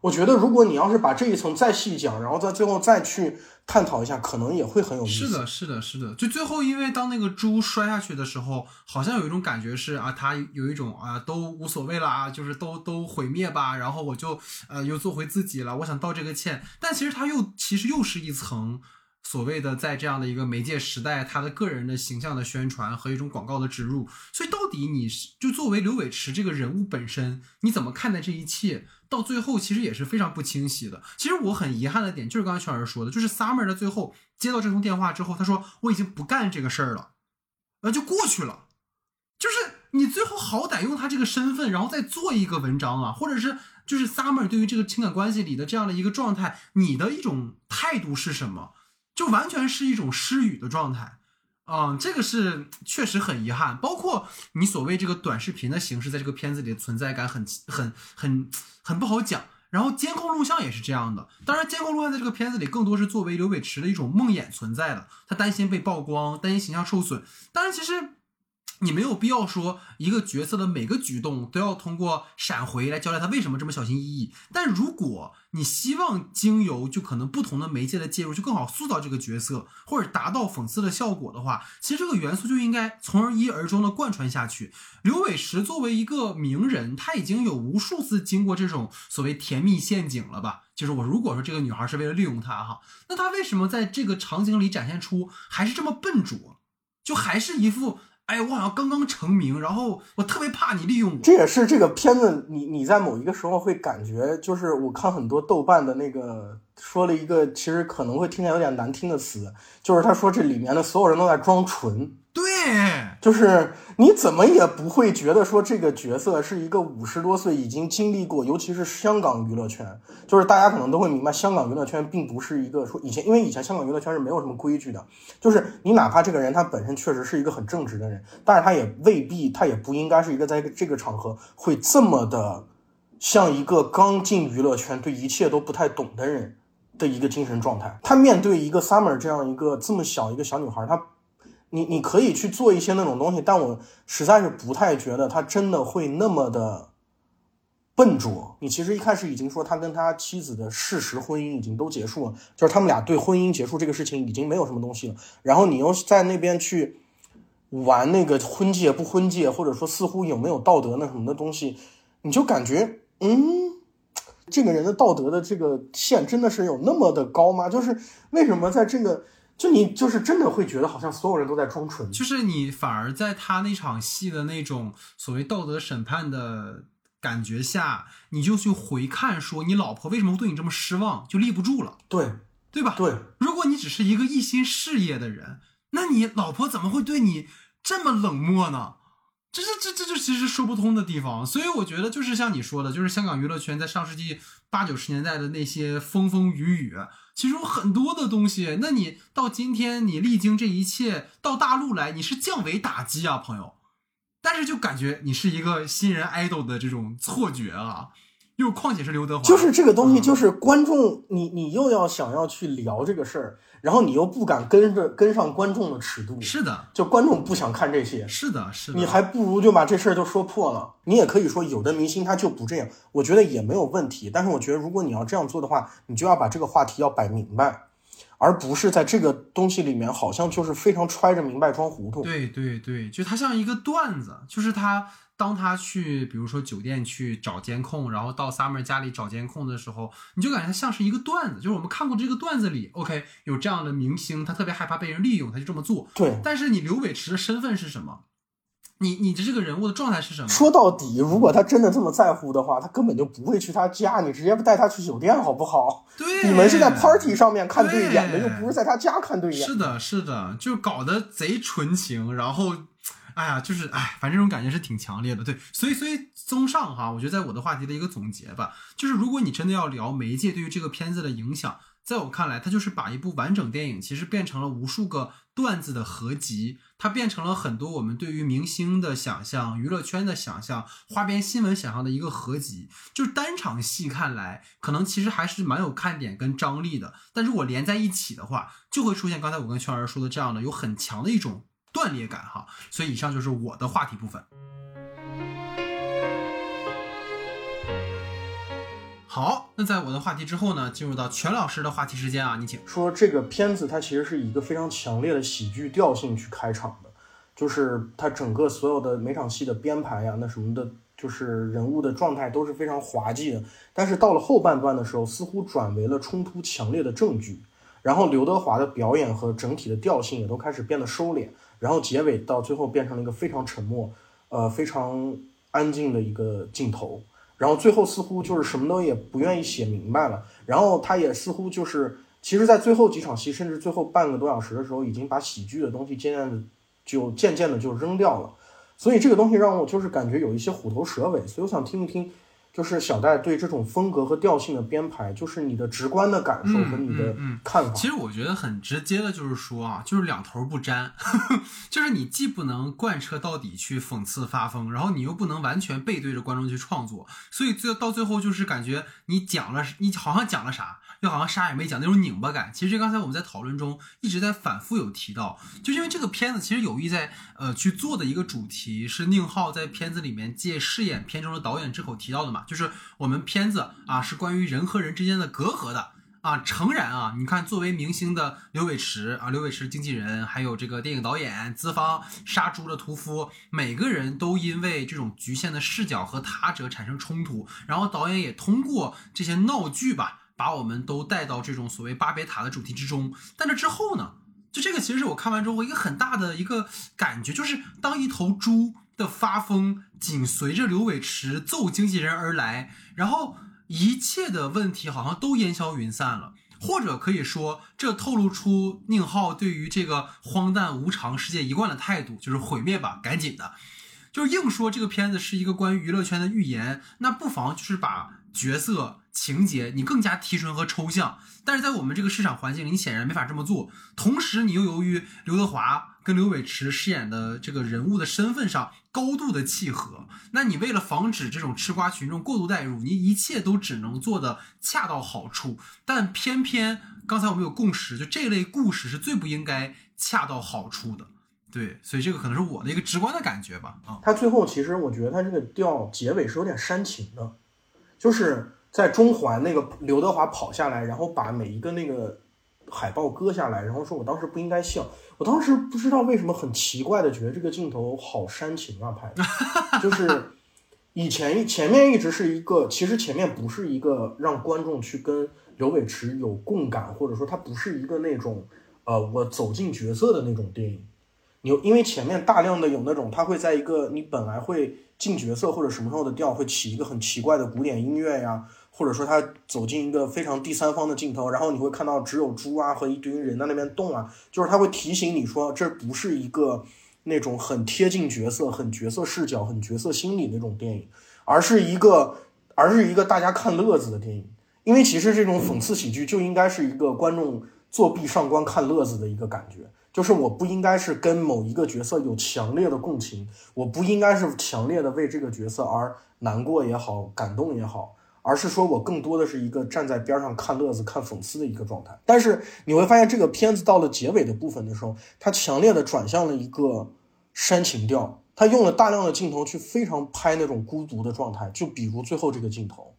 我觉得，如果你要是把这一层再细讲，然后在最后再去探讨一下，可能也会很有意思。是的，是的，是的。就最后，因为当那个猪摔下去的时候，好像有一种感觉是啊，他有一种啊，都无所谓了啊，就是都都毁灭吧，然后我就呃又做回自己了，我想道这个歉。但其实他又其实又是一层。所谓的在这样的一个媒介时代，他的个人的形象的宣传和一种广告的植入，所以到底你是就作为刘伟驰这个人物本身，你怎么看待这一切？到最后其实也是非常不清晰的。其实我很遗憾的点就是刚才全老师说的，就是 Summer 在最后接到这通电话之后，他说我已经不干这个事儿了，呃，就过去了。就是你最后好歹用他这个身份，然后再做一个文章啊，或者是就是 Summer 对于这个情感关系里的这样的一个状态，你的一种态度是什么？就完全是一种失语的状态，嗯，这个是确实很遗憾。包括你所谓这个短视频的形式，在这个片子里的存在感很很很很不好讲。然后监控录像也是这样的，当然监控录像在这个片子里更多是作为刘伟驰的一种梦魇存在的，他担心被曝光，担心形象受损。当然，其实。你没有必要说一个角色的每个举动都要通过闪回来交代他为什么这么小心翼翼。但如果你希望经由就可能不同的媒介的介入，就更好塑造这个角色，或者达到讽刺的效果的话，其实这个元素就应该从而一而终的贯穿下去。刘伟驰作为一个名人，他已经有无数次经过这种所谓甜蜜陷阱了吧？就是我如果说这个女孩是为了利用他哈，那他为什么在这个场景里展现出还是这么笨拙，就还是一副。哎，我好像刚刚成名，然后我特别怕你利用我。这也是这个片子，你你在某一个时候会感觉，就是我看很多豆瓣的那个说了一个，其实可能会听起来有点难听的词，就是他说这里面的所有人都在装纯。对，就是你怎么也不会觉得说这个角色是一个五十多岁已经经历过，尤其是香港娱乐圈，就是大家可能都会明白，香港娱乐圈并不是一个说以前，因为以前香港娱乐圈是没有什么规矩的，就是你哪怕这个人他本身确实是一个很正直的人，但是他也未必，他也不应该是一个在这个场合会这么的像一个刚进娱乐圈对一切都不太懂的人的一个精神状态。他面对一个 Summer 这样一个这么小一个小女孩，他。你你可以去做一些那种东西，但我实在是不太觉得他真的会那么的笨拙。你其实一开始已经说他跟他妻子的事实婚姻已经都结束了，就是他们俩对婚姻结束这个事情已经没有什么东西了。然后你又在那边去玩那个婚戒不婚戒，或者说似乎有没有道德那什么的东西，你就感觉嗯，这个人的道德的这个线真的是有那么的高吗？就是为什么在这个。就你就是真的会觉得好像所有人都在装纯，就是你反而在他那场戏的那种所谓道德审判的感觉下，你就去回看说你老婆为什么会对你这么失望，就立不住了，对对吧？对，如果你只是一个一心事业的人，那你老婆怎么会对你这么冷漠呢？这这这这就其实说不通的地方，所以我觉得就是像你说的，就是香港娱乐圈在上世纪八九十年代的那些风风雨雨，其实有很多的东西。那你到今天你历经这一切到大陆来，你是降维打击啊，朋友。但是就感觉你是一个新人爱豆的这种错觉啊，又况且是刘德华，就是这个东西，嗯就是观众，你你又要想要去聊这个事儿，然后你又不敢跟着跟上观众的尺度，是的，就观众不想看这些，是的，是的，你还不如就把这事儿就说破了。你也可以说有的明星他就不这样，我觉得也没有问题。但是我觉得如果你要这样做的话，你就要把这个话题要摆明白，而不是在这个东西里面好像就是非常揣着明白装糊涂。对对对，就它像一个段子，就是他当他去，比如说酒店去找监控，然后到 Summer 家里找监控的时候，你就感觉它像是一个段子，就是我们看过这个段子里，OK，有这样的明星，他特别害怕被人利用，他就这么做。对，但是你刘伟驰的身份是什么？你你的这个人物的状态是什么？说到底，如果他真的这么在乎的话，他根本就不会去他家，你直接带他去酒店好不好？对，你们是在 party 上面看对眼的，又不是在他家看对眼。是的，是的，就搞得贼纯情，然后，哎呀，就是哎，反正这种感觉是挺强烈的。对，所以所以综上哈，我觉得在我的话题的一个总结吧，就是如果你真的要聊媒介对于这个片子的影响，在我看来，它就是把一部完整电影其实变成了无数个段子的合集，它变成了很多我们对于明星的想象、娱乐圈的想象、花边新闻想象的一个合集。就是单场戏看来，可能其实还是蛮有看点跟张力的，但如果连在一起的话，就会出现刚才我跟圈儿说的这样的有很强的一种断裂感哈。所以以上就是我的话题部分。好，那在我的话题之后呢，进入到全老师的话题时间啊，你请。说这个片子它其实是一个非常强烈的喜剧调性去开场的，就是它整个所有的每场戏的编排呀、那什么的，就是人物的状态都是非常滑稽的。但是到了后半段的时候，似乎转为了冲突强烈的正剧，然后刘德华的表演和整体的调性也都开始变得收敛，然后结尾到最后变成了一个非常沉默，呃，非常安静的一个镜头。然后最后似乎就是什么都也不愿意写明白了，然后他也似乎就是，其实，在最后几场戏，甚至最后半个多小时的时候，已经把喜剧的东西渐渐的就渐渐的就扔掉了，所以这个东西让我就是感觉有一些虎头蛇尾，所以我想听一听，就是小戴对这种风格和调性的编排，就是你的直观的感受和你的嗯嗯嗯看法。其实我觉得很直接的，就是说啊，就是两头不沾，就是你既不能贯彻到底去讽刺发疯，然后你又不能完全背对着观众去创作，所以最到最后就是感觉你讲了，你好像讲了啥，又好像啥也没讲，那种拧巴感。其实刚才我们在讨论中一直在反复有提到，就因为这个片子其实有意在呃去做的一个主题是宁浩在片子里面借饰演片中的导演之口提到的嘛，就是我们片子啊是关于人和人之间的隔阂的。啊，诚然啊，你看，作为明星的刘伟驰啊，刘伟驰经纪人，还有这个电影导演、资方、杀猪的屠夫，每个人都因为这种局限的视角和他者产生冲突，然后导演也通过这些闹剧吧，把我们都带到这种所谓巴别塔的主题之中。但这之后呢，就这个其实是我看完之后一个很大的一个感觉，就是当一头猪的发疯紧随着刘伟驰揍经纪人而来，然后。一切的问题好像都烟消云散了，或者可以说，这透露出宁浩对于这个荒诞无常世界一贯的态度，就是毁灭吧，赶紧的。就是硬说这个片子是一个关于娱乐圈的预言，那不妨就是把角色情节你更加提纯和抽象。但是在我们这个市场环境里，你显然没法这么做。同时，你又由于刘德华跟刘伟驰饰演的这个人物的身份上高度的契合，那你为了防止这种吃瓜群众过度代入，你一切都只能做的恰到好处。但偏偏刚才我们有共识，就这类故事是最不应该恰到好处的。对，所以这个可能是我的一个直观的感觉吧。啊，他最后其实我觉得他这个调结尾是有点煽情的，就是在中环那个刘德华跑下来，然后把每一个那个海报割下来，然后说我当时不应该笑，我当时不知道为什么很奇怪的觉得这个镜头好煽情啊拍的，就是以前前面一直是一个，其实前面不是一个让观众去跟刘伟驰有共感，或者说它不是一个那种呃我走进角色的那种电影。你因为前面大量的有那种，他会在一个你本来会进角色或者什么时候的调，会起一个很奇怪的古典音乐呀，或者说他走进一个非常第三方的镜头，然后你会看到只有猪啊和一堆人在那边动啊，就是他会提醒你说这不是一个那种很贴近角色、很角色视角、很角色心理那种电影，而是一个而是一个大家看乐子的电影。因为其实这种讽刺喜剧就应该是一个观众作弊上观看乐子的一个感觉。就是我不应该是跟某一个角色有强烈的共情，我不应该是强烈的为这个角色而难过也好，感动也好，而是说我更多的是一个站在边上看乐子、看讽刺的一个状态。但是你会发现，这个片子到了结尾的部分的时候，它强烈的转向了一个煽情调，它用了大量的镜头去非常拍那种孤独的状态。就比如最后这个镜头，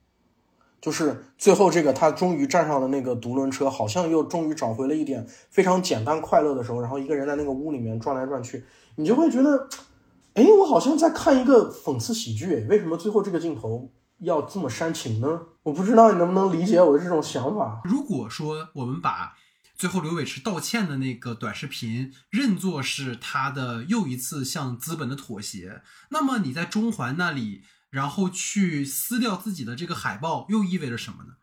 就是最后这个他终于站上了那个独轮车，好像又终于找回了一点非常简单快乐的时候，然后一个人在那个屋里面转来转去，你就会觉得，哎，我好像在看一个讽刺喜剧，为什么最后这个镜头？要这么煽情呢？我不知道你能不能理解我的这种想法。如果说我们把最后刘伟驰道歉的那个短视频认作是他的又一次向资本的妥协，那么你在中环那里，然后去撕掉自己的这个海报，又意味着什么呢？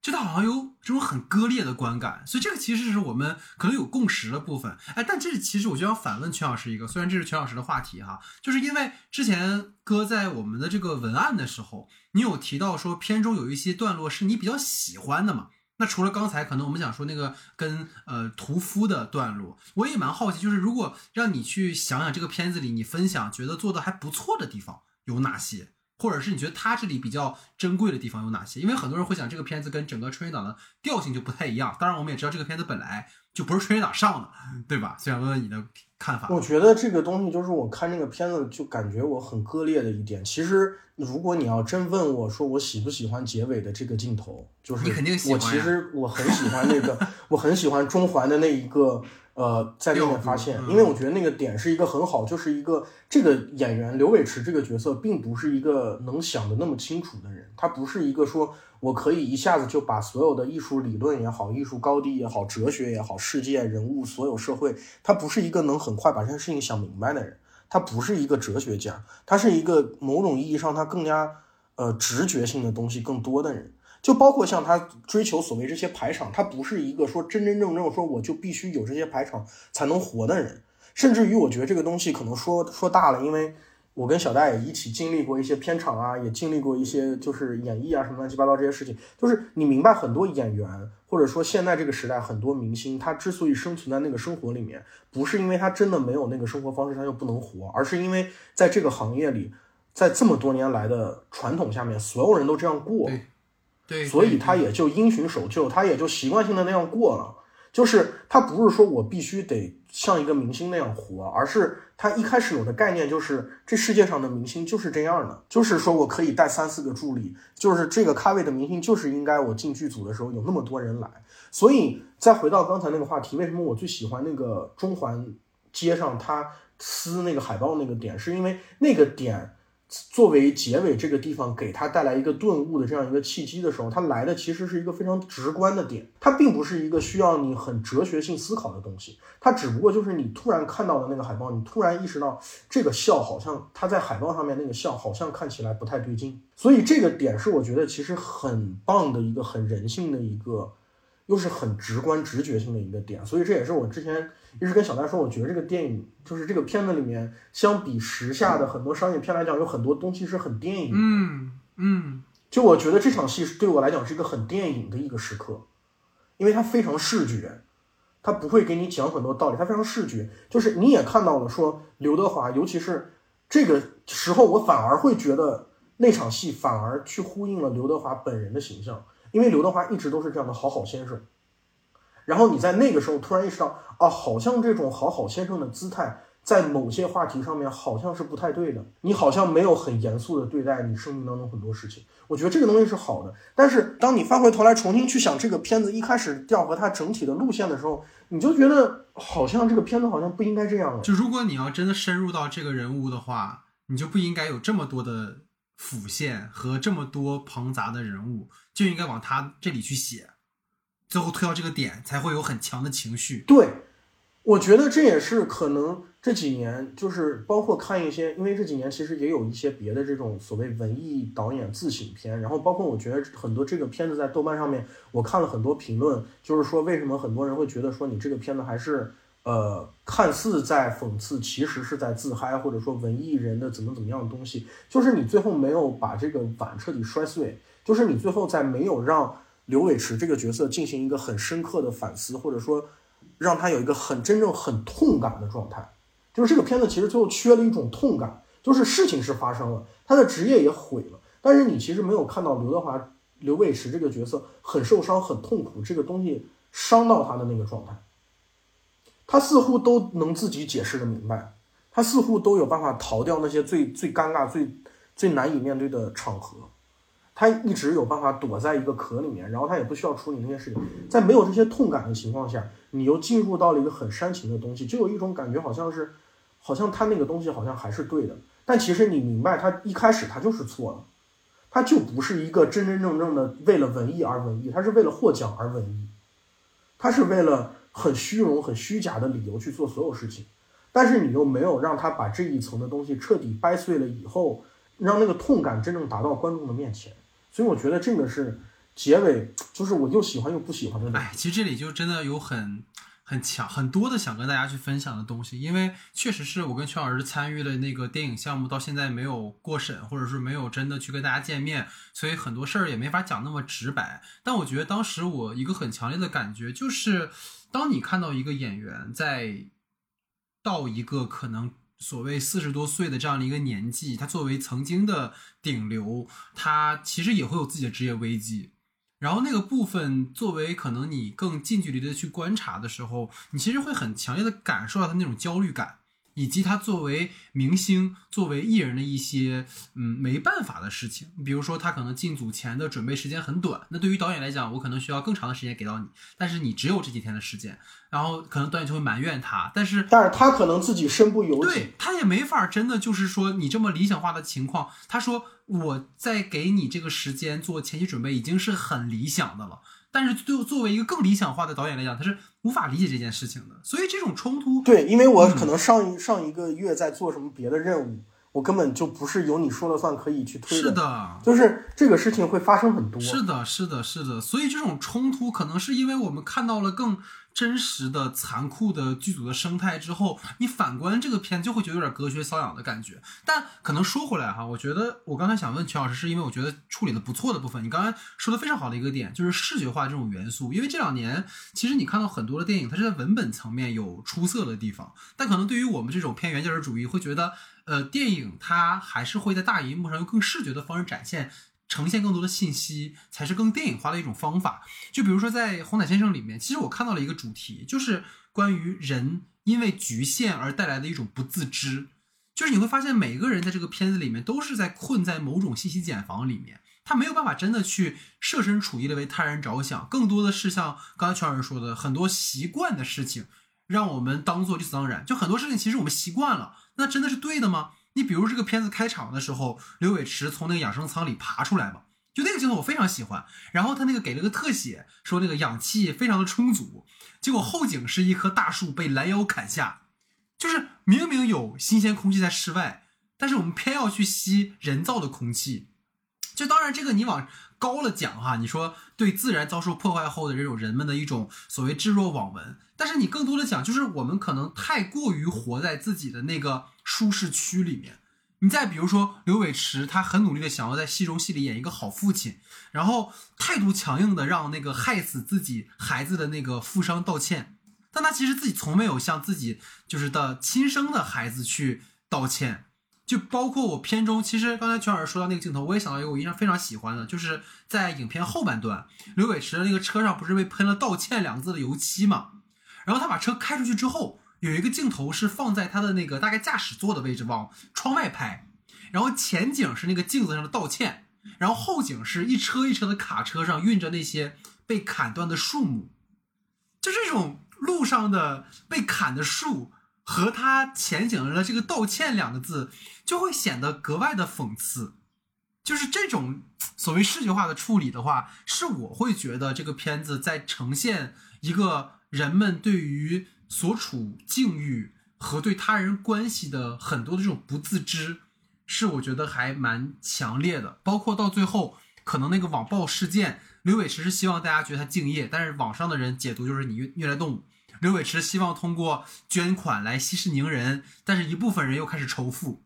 就他好像有这种很割裂的观感，所以这个其实是我们可能有共识的部分。哎，但这其实我就要反问全老师一个，虽然这是全老师的话题哈，就是因为之前哥在我们的这个文案的时候，你有提到说片中有一些段落是你比较喜欢的嘛？那除了刚才可能我们想说那个跟呃屠夫的段落，我也蛮好奇，就是如果让你去想想这个片子里你分享觉得做的还不错的地方有哪些？或者是你觉得它这里比较珍贵的地方有哪些？因为很多人会想，这个片子跟整个春节档的调性就不太一样。当然，我们也知道这个片子本来就不是春节档上的，对吧？所以想问问你的看法。我觉得这个东西就是我看这个片子就感觉我很割裂的一点。其实，如果你要真问我说我喜不喜欢结尾的这个镜头，就是你肯定喜欢。我其实我很喜欢那个，我很喜欢中环的那一个。呃，在那边发现，因为我觉得那个点是一个很好，就是一个这个演员刘伟驰这个角色，并不是一个能想的那么清楚的人，他不是一个说我可以一下子就把所有的艺术理论也好，艺术高低也好，哲学也好，世界人物所有社会，他不是一个能很快把这件事情想明白的人，他不是一个哲学家，他是一个某种意义上他更加呃直觉性的东西更多的人。就包括像他追求所谓这些排场，他不是一个说真真正正说我就必须有这些排场才能活的人。甚至于，我觉得这个东西可能说说大了，因为我跟小戴也一起经历过一些片场啊，也经历过一些就是演绎啊什么乱七八糟这些事情。就是你明白，很多演员或者说现在这个时代很多明星，他之所以生存在那个生活里面，不是因为他真的没有那个生活方式他就不能活，而是因为在这个行业里，在这么多年来的传统下面，所有人都这样过。所以他也就因循守旧，他也就习惯性的那样过了。就是他不是说我必须得像一个明星那样活，而是他一开始有的概念就是这世界上的明星就是这样的，就是说我可以带三四个助理，就是这个咖位的明星就是应该我进剧组的时候有那么多人来。所以再回到刚才那个话题，为什么我最喜欢那个中环街上他撕那个海报那个点，是因为那个点。作为结尾这个地方给他带来一个顿悟的这样一个契机的时候，他来的其实是一个非常直观的点，它并不是一个需要你很哲学性思考的东西，它只不过就是你突然看到的那个海报，你突然意识到这个笑好像他在海报上面那个笑好像看起来不太对劲，所以这个点是我觉得其实很棒的一个很人性的一个。又是很直观、直觉性的一个点，所以这也是我之前一直跟小丹说，我觉得这个电影就是这个片子里面，相比时下的很多商业片来讲，有很多东西是很电影。嗯嗯，就我觉得这场戏对我来讲是一个很电影的一个时刻，因为它非常视觉，它不会给你讲很多道理，它非常视觉，就是你也看到了，说刘德华，尤其是这个时候，我反而会觉得那场戏反而去呼应了刘德华本人的形象。因为刘德华一直都是这样的好好先生，然后你在那个时候突然意识到，啊，好像这种好好先生的姿态，在某些话题上面好像是不太对的。你好像没有很严肃的对待你生命当中很多事情。我觉得这个东西是好的，但是当你翻回头来重新去想这个片子一开始调和它整体的路线的时候，你就觉得好像这个片子好像不应该这样了。就如果你要真的深入到这个人物的话，你就不应该有这么多的。辅线和这么多庞杂的人物，就应该往他这里去写，最后推到这个点，才会有很强的情绪。对，我觉得这也是可能这几年，就是包括看一些，因为这几年其实也有一些别的这种所谓文艺导演自省片，然后包括我觉得很多这个片子在豆瓣上面，我看了很多评论，就是说为什么很多人会觉得说你这个片子还是。呃，看似在讽刺，其实是在自嗨，或者说文艺人的怎么怎么样的东西，就是你最后没有把这个碗彻底摔碎，就是你最后在没有让刘伟驰这个角色进行一个很深刻的反思，或者说让他有一个很真正很痛感的状态，就是这个片子其实最后缺了一种痛感，就是事情是发生了，他的职业也毁了，但是你其实没有看到刘德华、刘伟驰这个角色很受伤、很痛苦，这个东西伤到他的那个状态。他似乎都能自己解释的明白，他似乎都有办法逃掉那些最最尴尬、最最难以面对的场合。他一直有办法躲在一个壳里面，然后他也不需要处理那些事情。在没有这些痛感的情况下，你又进入到了一个很煽情的东西，就有一种感觉，好像是，好像他那个东西好像还是对的。但其实你明白，他一开始他就是错的，他就不是一个真真正正的为了文艺而文艺，他是为了获奖而文艺，他是为了很虚荣、很虚假的理由去做所有事情。但是你又没有让他把这一层的东西彻底掰碎了以后，让那个痛感真正达到观众的面前。所以我觉得这个是结尾，就是我又喜欢又不喜欢的。哎，其实这里就真的有很很强很多的想跟大家去分享的东西，因为确实是我跟全老师参与的那个电影项目，到现在没有过审，或者是没有真的去跟大家见面，所以很多事儿也没法讲那么直白。但我觉得当时我一个很强烈的感觉就是，当你看到一个演员在到一个可能。所谓四十多岁的这样的一个年纪，他作为曾经的顶流，他其实也会有自己的职业危机。然后那个部分，作为可能你更近距离的去观察的时候，你其实会很强烈的感受到他那种焦虑感。以及他作为明星、作为艺人的一些嗯没办法的事情，比如说他可能进组前的准备时间很短，那对于导演来讲，我可能需要更长的时间给到你，但是你只有这几天的时间，然后可能导演就会埋怨他，但是但是他可能自己身不由己，对他也没法真的就是说你这么理想化的情况，他说我在给你这个时间做前期准备已经是很理想的了。但是，对作为一个更理想化的导演来讲，他是无法理解这件事情的。所以，这种冲突，对，因为我可能上一上一个月在做什么别的任务，我根本就不是由你说了算可以去推的。是的，就是这个事情会发生很多。是的，是的，是的。所以，这种冲突可能是因为我们看到了更。真实的残酷的剧组的生态之后，你反观这个片就会觉得有点隔靴搔痒的感觉。但可能说回来哈，我觉得我刚才想问全老师，是因为我觉得处理的不错的部分。你刚才说的非常好的一个点就是视觉化这种元素，因为这两年其实你看到很多的电影，它是在文本层面有出色的地方，但可能对于我们这种偏原教旨主义，会觉得呃电影它还是会在大银幕上用更视觉的方式展现。呈现更多的信息才是更电影化的一种方法。就比如说在《红毯先生》里面，其实我看到了一个主题，就是关于人因为局限而带来的一种不自知。就是你会发现，每个人在这个片子里面都是在困在某种信息茧房里面，他没有办法真的去设身处地的为他人着想，更多的是像刚才全老师说的，很多习惯的事情，让我们当做理所当然。就很多事情其实我们习惯了，那真的是对的吗？你比如这个片子开场的时候，刘伟驰从那个养生舱里爬出来嘛，就那个镜头我非常喜欢。然后他那个给了个特写，说那个氧气非常的充足。结果后景是一棵大树被拦腰砍下，就是明明有新鲜空气在室外，但是我们偏要去吸人造的空气。就当然这个你往高了讲哈，你说对自然遭受破坏后的这种人们的一种所谓置若罔闻。但是你更多的讲，就是我们可能太过于活在自己的那个。舒适区里面，你再比如说刘伟驰，他很努力的想要在戏中戏里演一个好父亲，然后态度强硬的让那个害死自己孩子的那个富商道歉，但他其实自己从没有向自己就是的亲生的孩子去道歉。就包括我片中，其实刚才全老师说到那个镜头，我也想到一个我印象非常喜欢的，就是在影片后半段，刘伟驰的那个车上不是被喷了“道歉”两个字的油漆嘛，然后他把车开出去之后。有一个镜头是放在他的那个大概驾驶座的位置，往窗外拍，然后前景是那个镜子上的道歉，然后后景是一车一车的卡车上运着那些被砍断的树木，就这种路上的被砍的树和他前景的这个道歉两个字，就会显得格外的讽刺。就是这种所谓视觉化的处理的话，是我会觉得这个片子在呈现一个人们对于。所处境遇和对他人关系的很多的这种不自知，是我觉得还蛮强烈的。包括到最后，可能那个网暴事件，刘伟驰是希望大家觉得他敬业，但是网上的人解读就是你虐虐待动物。刘伟驰希望通过捐款来息事宁人，但是一部分人又开始仇富。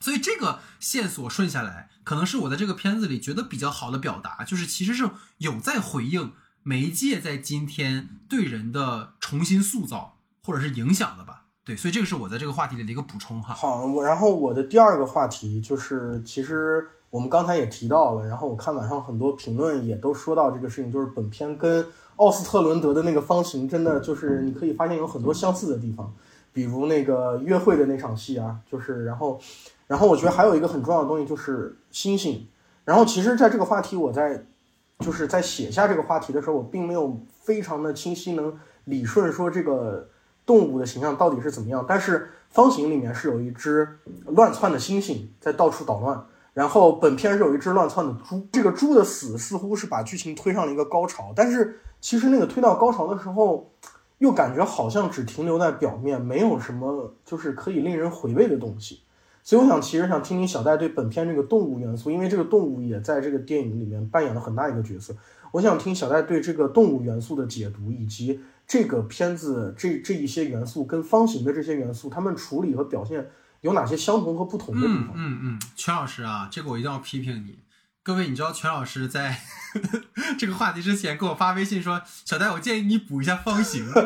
所以这个线索顺下来，可能是我在这个片子里觉得比较好的表达，就是其实是有在回应。媒介在今天对人的重新塑造或者是影响的吧？对，所以这个是我在这个话题里的一个补充哈。好，我然后我的第二个话题就是，其实我们刚才也提到了，然后我看网上很多评论也都说到这个事情，就是本片跟奥斯特伦德的那个方形真的就是你可以发现有很多相似的地方，比如那个约会的那场戏啊，就是然后，然后我觉得还有一个很重要的东西就是星星，然后其实在这个话题我在就是在写下这个话题的时候，我并没有非常的清晰能理顺说这个动物的形象到底是怎么样，但是方形里面是有一只乱窜的猩猩在到处捣乱。然后本片是有一只乱窜的猪，这个猪的死似乎是把剧情推上了一个高潮，但是其实那个推到高潮的时候，又感觉好像只停留在表面，没有什么就是可以令人回味的东西。所以我想，其实想听听小戴对本片这个动物元素，因为这个动物也在这个电影里面扮演了很大一个角色。我想听小戴对这个动物元素的解读，以及这个片子这这一些元素跟方形的这些元素，他们处理和表现。有哪些相同和不同的地方？嗯嗯，全老师啊，这个我一定要批评你。各位，你知道全老师在 这个话题之前给我发微信说：“小戴，我建议你补一下方形。”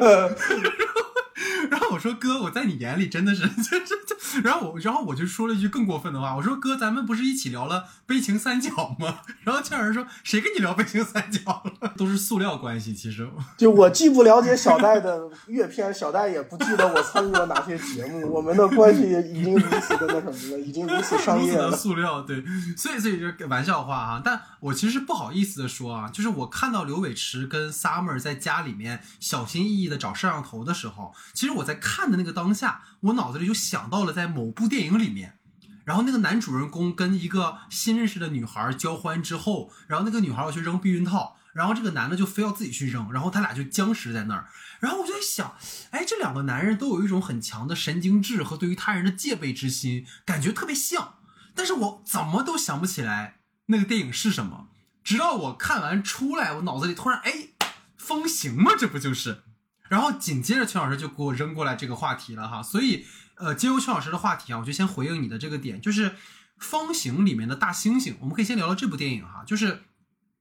然后我说哥，我在你眼里真的是，就就就，然后我，然后我就说了一句更过分的话，我说哥，咱们不是一起聊了悲情三角吗？然后谦儿说，谁跟你聊悲情三角了？都是塑料关系，其实 就我既不了解小戴的阅片，小戴也不记得我参与了哪些节目，我们的关系已经如此的那什么了，已经如此商业了。塑料对，所以所以就玩笑话啊，但我其实不好意思的说啊，就是我看到刘伟驰跟 Summer 在家里面小心翼翼的找摄像头的时候，其实我我在看的那个当下，我脑子里就想到了在某部电影里面，然后那个男主人公跟一个新认识的女孩交欢之后，然后那个女孩要去扔避孕套，然后这个男的就非要自己去扔，然后他俩就僵持在那儿，然后我就在想，哎，这两个男人都有一种很强的神经质和对于他人的戒备之心，感觉特别像，但是我怎么都想不起来那个电影是什么，直到我看完出来，我脑子里突然哎，风行吗？这不就是？然后紧接着，邱老师就给我扔过来这个话题了哈，所以，呃，接由邱老师的话题啊，我就先回应你的这个点，就是《方形》里面的大猩猩，我们可以先聊聊这部电影哈，就是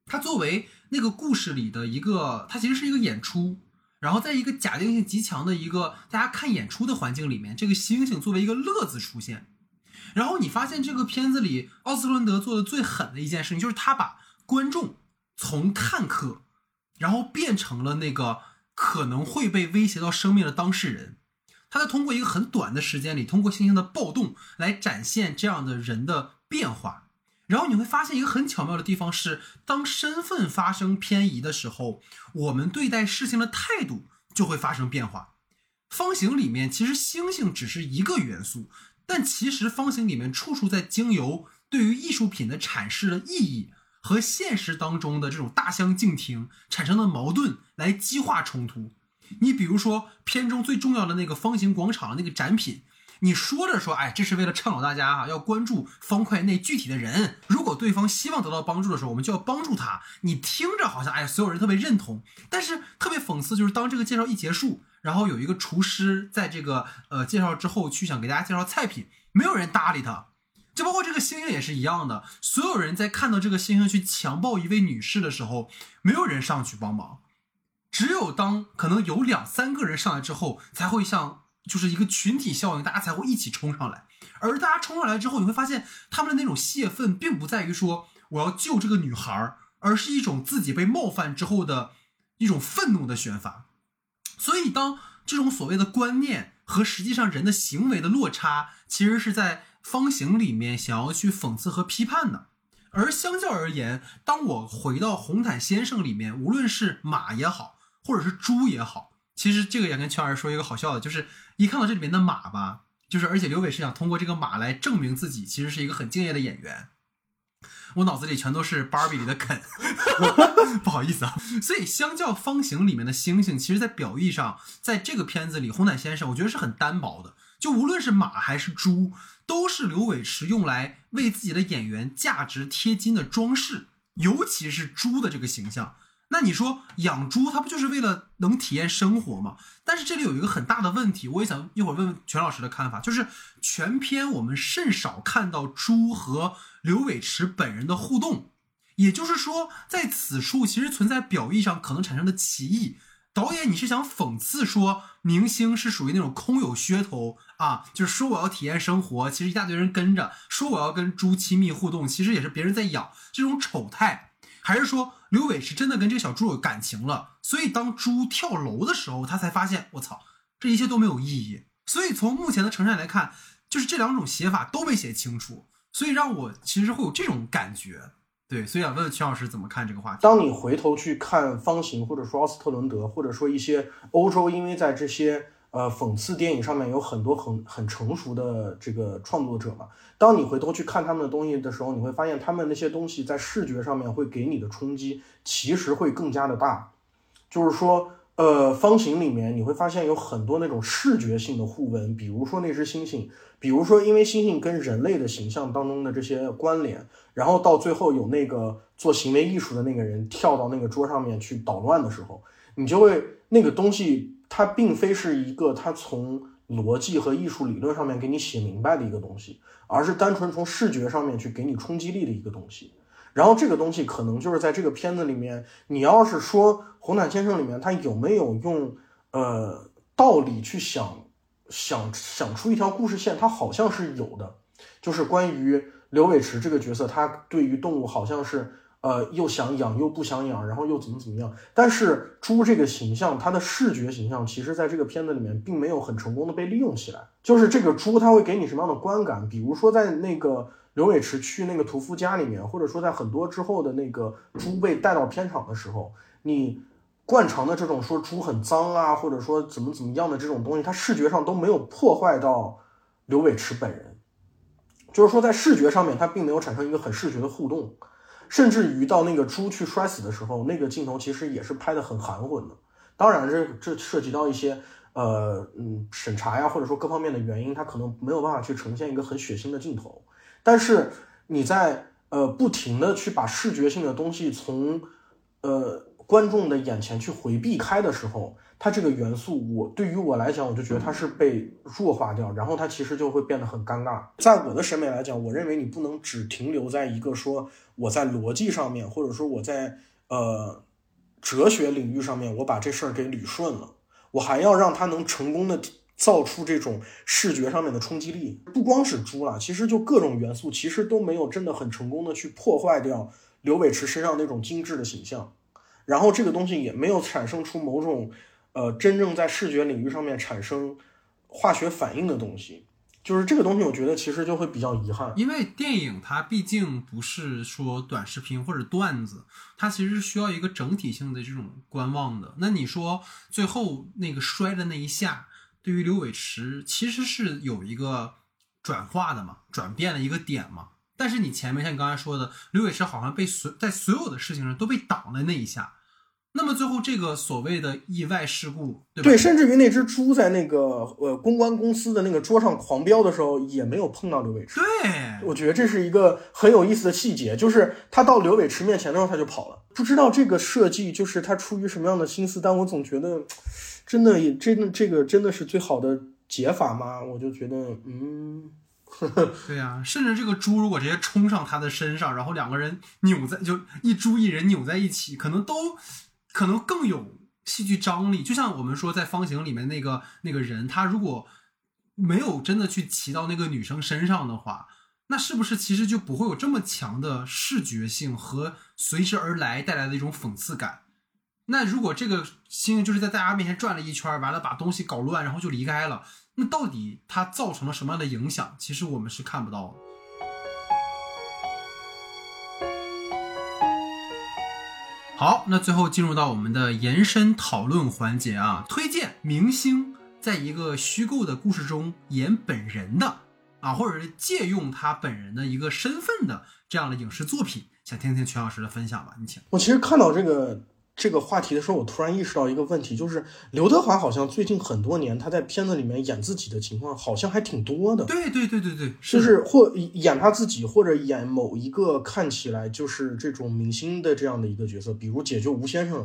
它作为那个故事里的一个，它其实是一个演出，然后在一个假定性极强的一个大家看演出的环境里面，这个猩猩作为一个乐子出现，然后你发现这个片子里奥斯伦德做的最狠的一件事情，就是他把观众从看客，然后变成了那个。可能会被威胁到生命的当事人，他在通过一个很短的时间里，通过星星的暴动来展现这样的人的变化。然后你会发现一个很巧妙的地方是，当身份发生偏移的时候，我们对待事情的态度就会发生变化。方形里面其实星星只是一个元素，但其实方形里面处处在经由对于艺术品的阐释的意义。和现实当中的这种大相径庭产生的矛盾来激化冲突。你比如说片中最重要的那个方形广场那个展品，你说着说，哎，这是为了倡导大家哈要关注方块内具体的人。如果对方希望得到帮助的时候，我们就要帮助他。你听着好像哎，所有人特别认同，但是特别讽刺，就是当这个介绍一结束，然后有一个厨师在这个呃介绍之后去想给大家介绍菜品，没有人搭理他。就包括这个猩猩也是一样的，所有人在看到这个猩猩去强暴一位女士的时候，没有人上去帮忙，只有当可能有两三个人上来之后，才会像就是一个群体效应，大家才会一起冲上来。而大家冲上来之后，你会发现他们的那种泄愤，并不在于说我要救这个女孩，而是一种自己被冒犯之后的一种愤怒的宣发。所以，当这种所谓的观念和实际上人的行为的落差，其实是在。方形里面想要去讽刺和批判的，而相较而言，当我回到红毯先生里面，无论是马也好，或者是猪也好，其实这个也跟圈儿说一个好笑的，就是一看到这里面的马吧，就是而且刘伟是想通过这个马来证明自己其实是一个很敬业的演员，我脑子里全都是芭比里的肯，不好意思啊，所以相较方形里面的猩猩，其实在表意上，在这个片子里，红毯先生我觉得是很单薄的，就无论是马还是猪。都是刘伟驰用来为自己的演员价值贴金的装饰，尤其是猪的这个形象。那你说养猪，它不就是为了能体验生活吗？但是这里有一个很大的问题，我也想一会儿问问全老师的看法，就是全篇我们甚少看到猪和刘伟驰本人的互动，也就是说，在此处其实存在表意上可能产生的歧义。导演，你是想讽刺说明星是属于那种空有噱头啊？就是说我要体验生活，其实一大堆人跟着；说我要跟猪亲密互动，其实也是别人在养这种丑态。还是说刘伟是真的跟这个小猪有感情了？所以当猪跳楼的时候，他才发现我操，这一切都没有意义。所以从目前的呈现来看，就是这两种写法都没写清楚，所以让我其实会有这种感觉。对，所以想问问曲老师怎么看这个话题？当你回头去看方形，或者说奥斯特伦德，或者说一些欧洲，因为在这些呃讽刺电影上面有很多很很成熟的这个创作者嘛，当你回头去看他们的东西的时候，你会发现他们那些东西在视觉上面会给你的冲击其实会更加的大，就是说。呃，方形里面你会发现有很多那种视觉性的互文，比如说那只猩猩，比如说因为猩猩跟人类的形象当中的这些关联，然后到最后有那个做行为艺术的那个人跳到那个桌上面去捣乱的时候，你就会那个东西它并非是一个它从逻辑和艺术理论上面给你写明白的一个东西，而是单纯从视觉上面去给你冲击力的一个东西。然后这个东西可能就是在这个片子里面，你要是说《红毯先生》里面他有没有用呃道理去想想想出一条故事线，他好像是有的，就是关于刘伟驰这个角色，他对于动物好像是呃又想养又不想养，然后又怎么怎么样。但是猪这个形象，它的视觉形象，其实在这个片子里面并没有很成功的被利用起来。就是这个猪，它会给你什么样的观感？比如说在那个。刘伟驰去那个屠夫家里面，或者说在很多之后的那个猪被带到片场的时候，你惯常的这种说猪很脏啊，或者说怎么怎么样的这种东西，它视觉上都没有破坏到刘伟驰本人，就是说在视觉上面，它并没有产生一个很视觉的互动，甚至于到那个猪去摔死的时候，那个镜头其实也是拍的很含混的。当然，这这涉及到一些呃嗯审查呀，或者说各方面的原因，它可能没有办法去呈现一个很血腥的镜头。但是你在呃不停的去把视觉性的东西从呃观众的眼前去回避开的时候，它这个元素我对于我来讲，我就觉得它是被弱化掉，然后它其实就会变得很尴尬。在我的审美来讲，我认为你不能只停留在一个说我在逻辑上面，或者说我在呃哲学领域上面，我把这事儿给捋顺了，我还要让它能成功的。造出这种视觉上面的冲击力，不光是猪了，其实就各种元素，其实都没有真的很成功的去破坏掉刘伟驰身上那种精致的形象，然后这个东西也没有产生出某种，呃，真正在视觉领域上面产生化学反应的东西，就是这个东西，我觉得其实就会比较遗憾，因为电影它毕竟不是说短视频或者段子，它其实是需要一个整体性的这种观望的。那你说最后那个摔的那一下。对于刘伟驰其实是有一个转化的嘛，转变的一个点嘛。但是你前面像你刚才说的，刘伟驰好像被所在所有的事情上都被挡了那一下。那么最后这个所谓的意外事故，对对，甚至于那只猪在那个呃公关公司的那个桌上狂飙的时候，也没有碰到刘伟驰。对，我觉得这是一个很有意思的细节，就是他到刘伟驰面前的时候他就跑了。不知道这个设计就是他出于什么样的心思，但我总觉得。真的也真的这个真的是最好的解法吗？我就觉得，嗯，呵 呵对呀，甚至这个猪如果直接冲上他的身上，然后两个人扭在就一猪一人扭在一起，可能都可能更有戏剧张力。就像我们说在方形里面那个那个人，他如果没有真的去骑到那个女生身上的话，那是不是其实就不会有这么强的视觉性和随之而来带来的一种讽刺感？那如果这个星就是在大家面前转了一圈，完了把东西搞乱，然后就离开了，那到底它造成了什么样的影响？其实我们是看不到的。好，那最后进入到我们的延伸讨论环节啊，推荐明星在一个虚构的故事中演本人的啊，或者是借用他本人的一个身份的这样的影视作品，想听听全老师的分享吧，你请。我其实看到这个。这个话题的时候，我突然意识到一个问题，就是刘德华好像最近很多年他在片子里面演自己的情况好像还挺多的。对对对对对，就是或演他自己，或者演某一个看起来就是这种明星的这样的一个角色，比如《解救吴先生》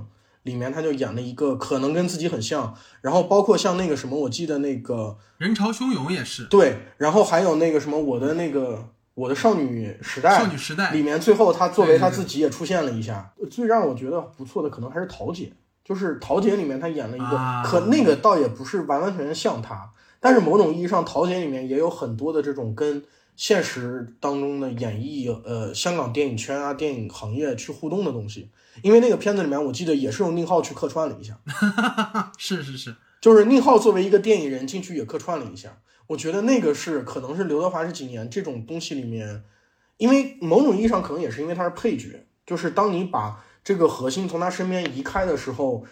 里面他就演了一个可能跟自己很像，然后包括像那个什么，我记得那个人潮汹涌也是对，然后还有那个什么我的那个。我的少女时代，少女时代里面最后她作为她自己也出现了一下。最让我觉得不错的可能还是桃姐，就是《桃姐》里面她演了一个，啊可那个倒也不是完完全全像她，但是某种意义上，《桃姐》里面也有很多的这种跟现实当中的演绎，呃，香港电影圈啊、电影行业去互动的东西。因为那个片子里面，我记得也是用宁浩去客串了一下，是是是，就是宁浩作为一个电影人进去也客串了一下。我觉得那个是可能是刘德华这几年这种东西里面，因为某种意义上可能也是因为他是配角，就是当你把这个核心从他身边移开的时候，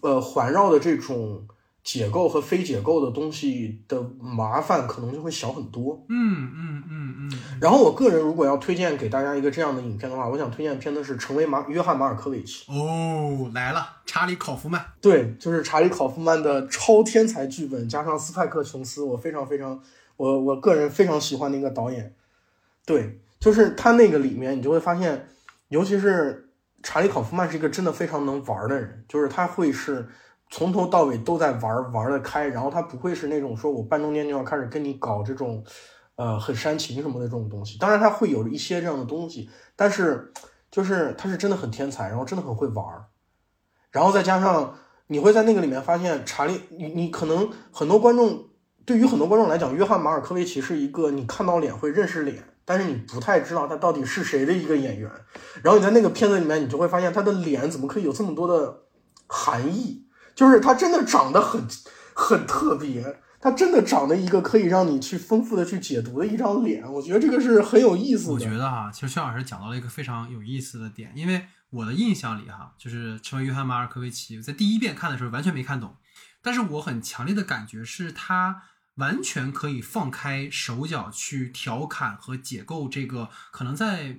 呃，环绕的这种解构和非解构的东西的麻烦可能就会小很多。嗯嗯嗯嗯，然后我个人如果要推荐给大家一个这样的影片的话，我想推荐的片子是《成为马约翰马尔科维奇》。哦，来了，查理考夫曼，对，就是查理考夫曼的超天才剧本，加上斯派克琼斯，我非常非常，我我个人非常喜欢的一个导演。对，就是他那个里面，你就会发现，尤其是查理考夫曼是一个真的非常能玩的人，就是他会是从头到尾都在玩，玩得开，然后他不会是那种说我半中间就要开始跟你搞这种，呃，很煽情什么的这种东西。当然他会有一些这样的东西，但是就是他是真的很天才，然后真的很会玩儿。然后再加上你会在那个里面发现查理，你你可能很多观众对于很多观众来讲，约翰马尔科维奇是一个你看到脸会认识脸，但是你不太知道他到底是谁的一个演员。然后你在那个片子里面，你就会发现他的脸怎么可以有这么多的含义，就是他真的长得很很特别。他真的长得一个可以让你去丰富的去解读的一张脸，我觉得这个是很有意思的。我觉得哈，其实薛老师讲到了一个非常有意思的点，因为我的印象里哈，就是成为约翰马尔科维奇，在第一遍看的时候完全没看懂，但是我很强烈的感觉是他完全可以放开手脚去调侃和解构这个可能在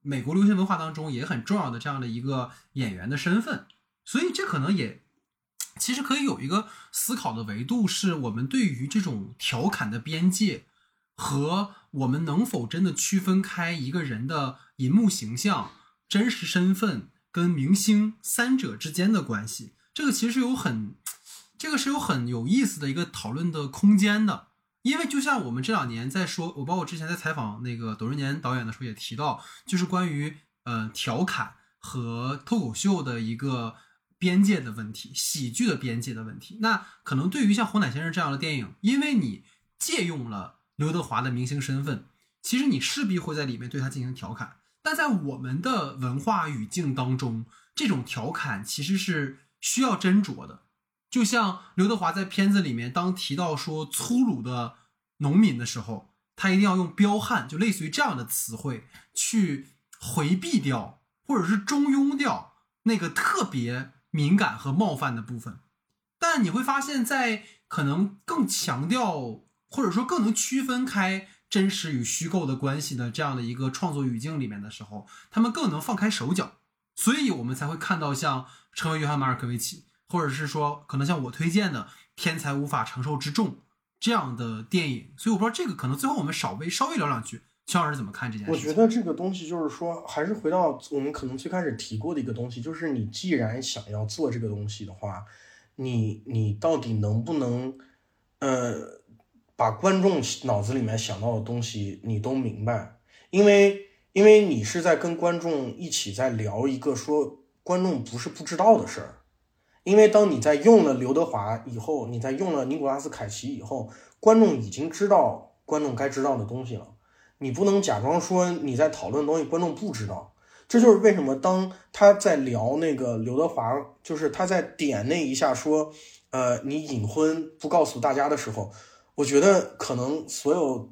美国流行文化当中也很重要的这样的一个演员的身份，所以这可能也。其实可以有一个思考的维度，是我们对于这种调侃的边界和我们能否真的区分开一个人的银幕形象、真实身份跟明星三者之间的关系。这个其实有很，这个是有很有意思的一个讨论的空间的。因为就像我们这两年在说，我包括之前在采访那个董润年导演的时候也提到，就是关于呃调侃和脱口秀的一个。边界的问题，喜剧的边界的问题。那可能对于像《红毯先生》这样的电影，因为你借用了刘德华的明星身份，其实你势必会在里面对他进行调侃。但在我们的文化语境当中，这种调侃其实是需要斟酌的。就像刘德华在片子里面，当提到说粗鲁的农民的时候，他一定要用彪悍，就类似于这样的词汇去回避掉，或者是中庸掉那个特别。敏感和冒犯的部分，但你会发现在可能更强调或者说更能区分开真实与虚构的关系的这样的一个创作语境里面的时候，他们更能放开手脚，所以我们才会看到像成为约翰马尔科维奇，或者是说可能像我推荐的《天才无法承受之重》这样的电影。所以我不知道这个可能最后我们稍微稍微聊两句。肖老师怎么看这件事？我觉得这个东西就是说，还是回到我们可能最开始提过的一个东西，就是你既然想要做这个东西的话，你你到底能不能，呃，把观众脑子里面想到的东西你都明白？因为因为你是在跟观众一起在聊一个说观众不是不知道的事儿。因为当你在用了刘德华以后，你在用了尼古拉斯凯奇以后，观众已经知道观众该知道的东西了。你不能假装说你在讨论东西，观众不知道。这就是为什么当他在聊那个刘德华，就是他在点那一下说，呃，你隐婚不告诉大家的时候，我觉得可能所有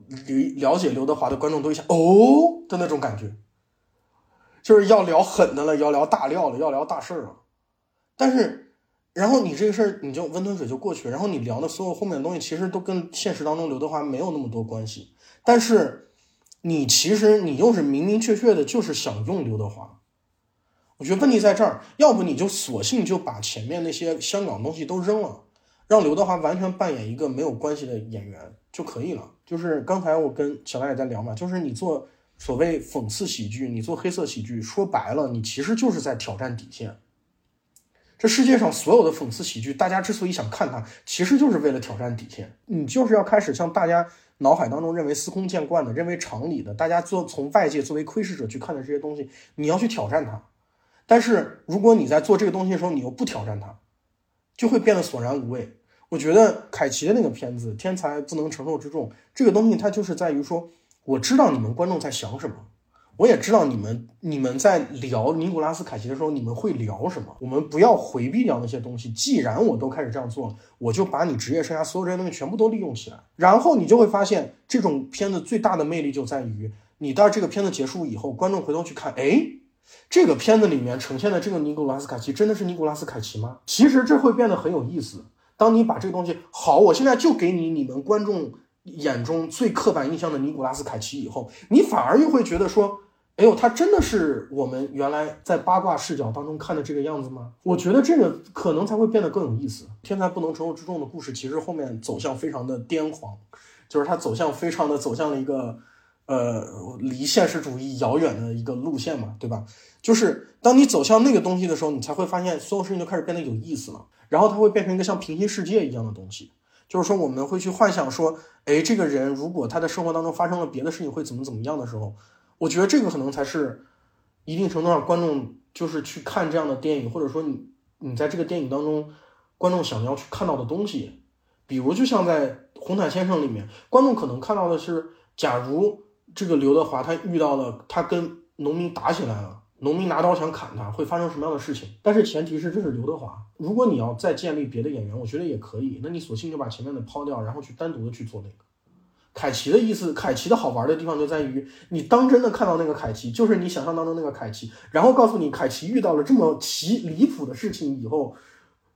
了解刘德华的观众都一下哦的那种感觉，就是要聊狠的了，要聊大料了，要聊大事儿了。但是，然后你这个事儿你就温吞水就过去，然后你聊的所有后面的东西，其实都跟现实当中刘德华没有那么多关系，但是。你其实你又是明明确确的，就是想用刘德华。我觉得问题在这儿，要不你就索性就把前面那些香港东西都扔了，让刘德华完全扮演一个没有关系的演员就可以了。就是刚才我跟小赖也在聊嘛，就是你做所谓讽刺喜剧，你做黑色喜剧，说白了，你其实就是在挑战底线。这世界上所有的讽刺喜剧，大家之所以想看它，其实就是为了挑战底线。你就是要开始向大家。脑海当中认为司空见惯的、认为常理的，大家做从外界作为窥视者去看的这些东西，你要去挑战它。但是如果你在做这个东西的时候，你又不挑战它，就会变得索然无味。我觉得凯奇的那个片子《天才不能承受之重》这个东西，它就是在于说，我知道你们观众在想什么。我也知道你们你们在聊尼古拉斯凯奇的时候，你们会聊什么？我们不要回避掉那些东西。既然我都开始这样做了，我就把你职业生涯所有这些东西全部都利用起来。然后你就会发现，这种片子最大的魅力就在于，你到这个片子结束以后，观众回头去看，哎，这个片子里面呈现的这个尼古拉斯凯奇真的是尼古拉斯凯奇吗？其实这会变得很有意思。当你把这个东西好，我现在就给你你们观众眼中最刻板印象的尼古拉斯凯奇以后，你反而又会觉得说。哎呦，他真的是我们原来在八卦视角当中看的这个样子吗？我觉得这个可能才会变得更有意思。天才不能承受之重的故事，其实后面走向非常的癫狂，就是它走向非常的走向了一个呃离现实主义遥远的一个路线嘛，对吧？就是当你走向那个东西的时候，你才会发现所有事情就开始变得有意思了。然后它会变成一个像平行世界一样的东西，就是说我们会去幻想说，哎，这个人如果他的生活当中发生了别的事情，会怎么怎么样的时候。我觉得这个可能才是一定程度上观众就是去看这样的电影，或者说你你在这个电影当中，观众想要去看到的东西。比如就像在《红毯先生》里面，观众可能看到的是，假如这个刘德华他遇到了他跟农民打起来了，农民拿刀想砍他，会发生什么样的事情？但是前提是这是刘德华。如果你要再建立别的演员，我觉得也可以。那你索性就把前面的抛掉，然后去单独的去做那个。凯奇的意思，凯奇的好玩的地方就在于，你当真的看到那个凯奇，就是你想象当中那个凯奇，然后告诉你凯奇遇到了这么奇离谱的事情以后，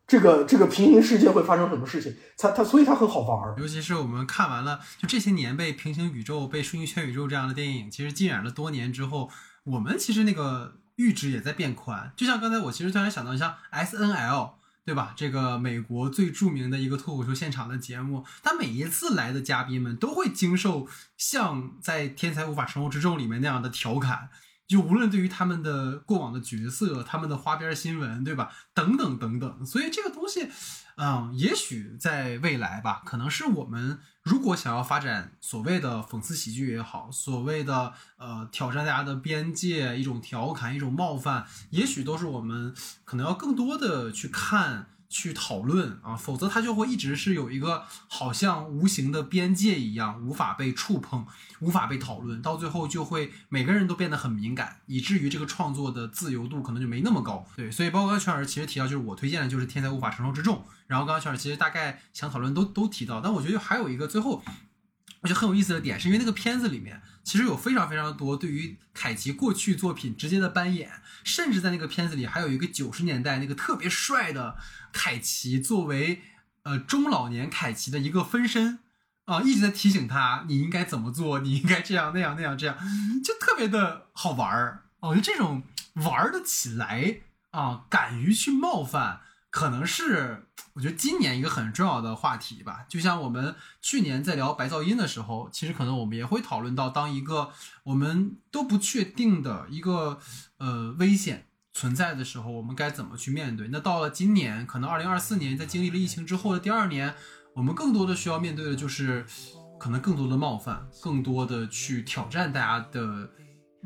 这个这个平行世界会发生什么事情？他他所以他很好玩。尤其是我们看完了，就这些年被平行宇宙、被顺圈宇宙这样的电影，其实浸染了多年之后，我们其实那个阈值也在变宽。就像刚才我其实突然想到，像 S N L。对吧？这个美国最著名的一个脱口秀现场的节目，他每一次来的嘉宾们都会经受像在《天才无法承受之重》里面那样的调侃，就无论对于他们的过往的角色、他们的花边新闻，对吧？等等等等。所以这个东西，嗯，也许在未来吧，可能是我们如果想要发展所谓的讽刺喜剧也好，所谓的呃挑战大家的边界，一种调侃，一种冒犯，也许都是我们可能要更多的去看。去讨论啊，否则它就会一直是有一个好像无形的边界一样，无法被触碰，无法被讨论，到最后就会每个人都变得很敏感，以至于这个创作的自由度可能就没那么高。对，所以包括刚才全老师其实提到，就是我推荐的就是《天才无法承受之重》，然后刚刚全老师其实大概想讨论都都提到，但我觉得还有一个最后。我觉得很有意思的点，是因为那个片子里面其实有非常非常多对于凯奇过去作品直接的扮演，甚至在那个片子里还有一个九十年代那个特别帅的凯奇作为呃中老年凯奇的一个分身啊，一直在提醒他你应该怎么做，你应该这样那样那样这样，就特别的好玩儿。我觉得这种玩得起来啊，敢于去冒犯。可能是我觉得今年一个很重要的话题吧，就像我们去年在聊白噪音的时候，其实可能我们也会讨论到，当一个我们都不确定的一个呃危险存在的时候，我们该怎么去面对？那到了今年，可能二零二四年，在经历了疫情之后的第二年，我们更多的需要面对的就是可能更多的冒犯，更多的去挑战大家的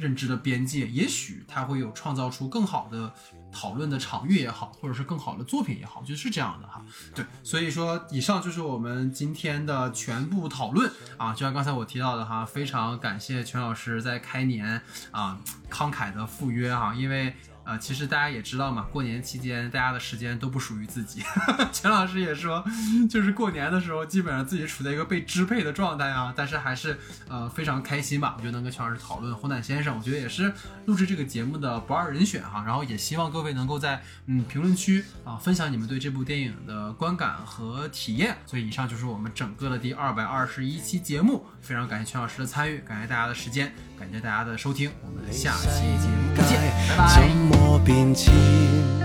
认知的边界，也许他会有创造出更好的。讨论的场域也好，或者是更好的作品也好，就是这样的哈。对，所以说以上就是我们今天的全部讨论啊。就像刚才我提到的哈，非常感谢全老师在开年啊慷慨的赴约哈，因为。呃，其实大家也知道嘛，过年期间大家的时间都不属于自己。钱老师也说，就是过年的时候，基本上自己处在一个被支配的状态啊。但是还是呃非常开心吧，我觉得能跟钱老师讨论《红毯先生》，我觉得也是录制这个节目的不二人选哈。然后也希望各位能够在嗯评论区啊分享你们对这部电影的观感和体验。所以以上就是我们整个的第二百二十一期节目，非常感谢钱老师的参与，感谢大家的时间，感谢大家的收听，我们下期节目再见，拜拜。我变迁。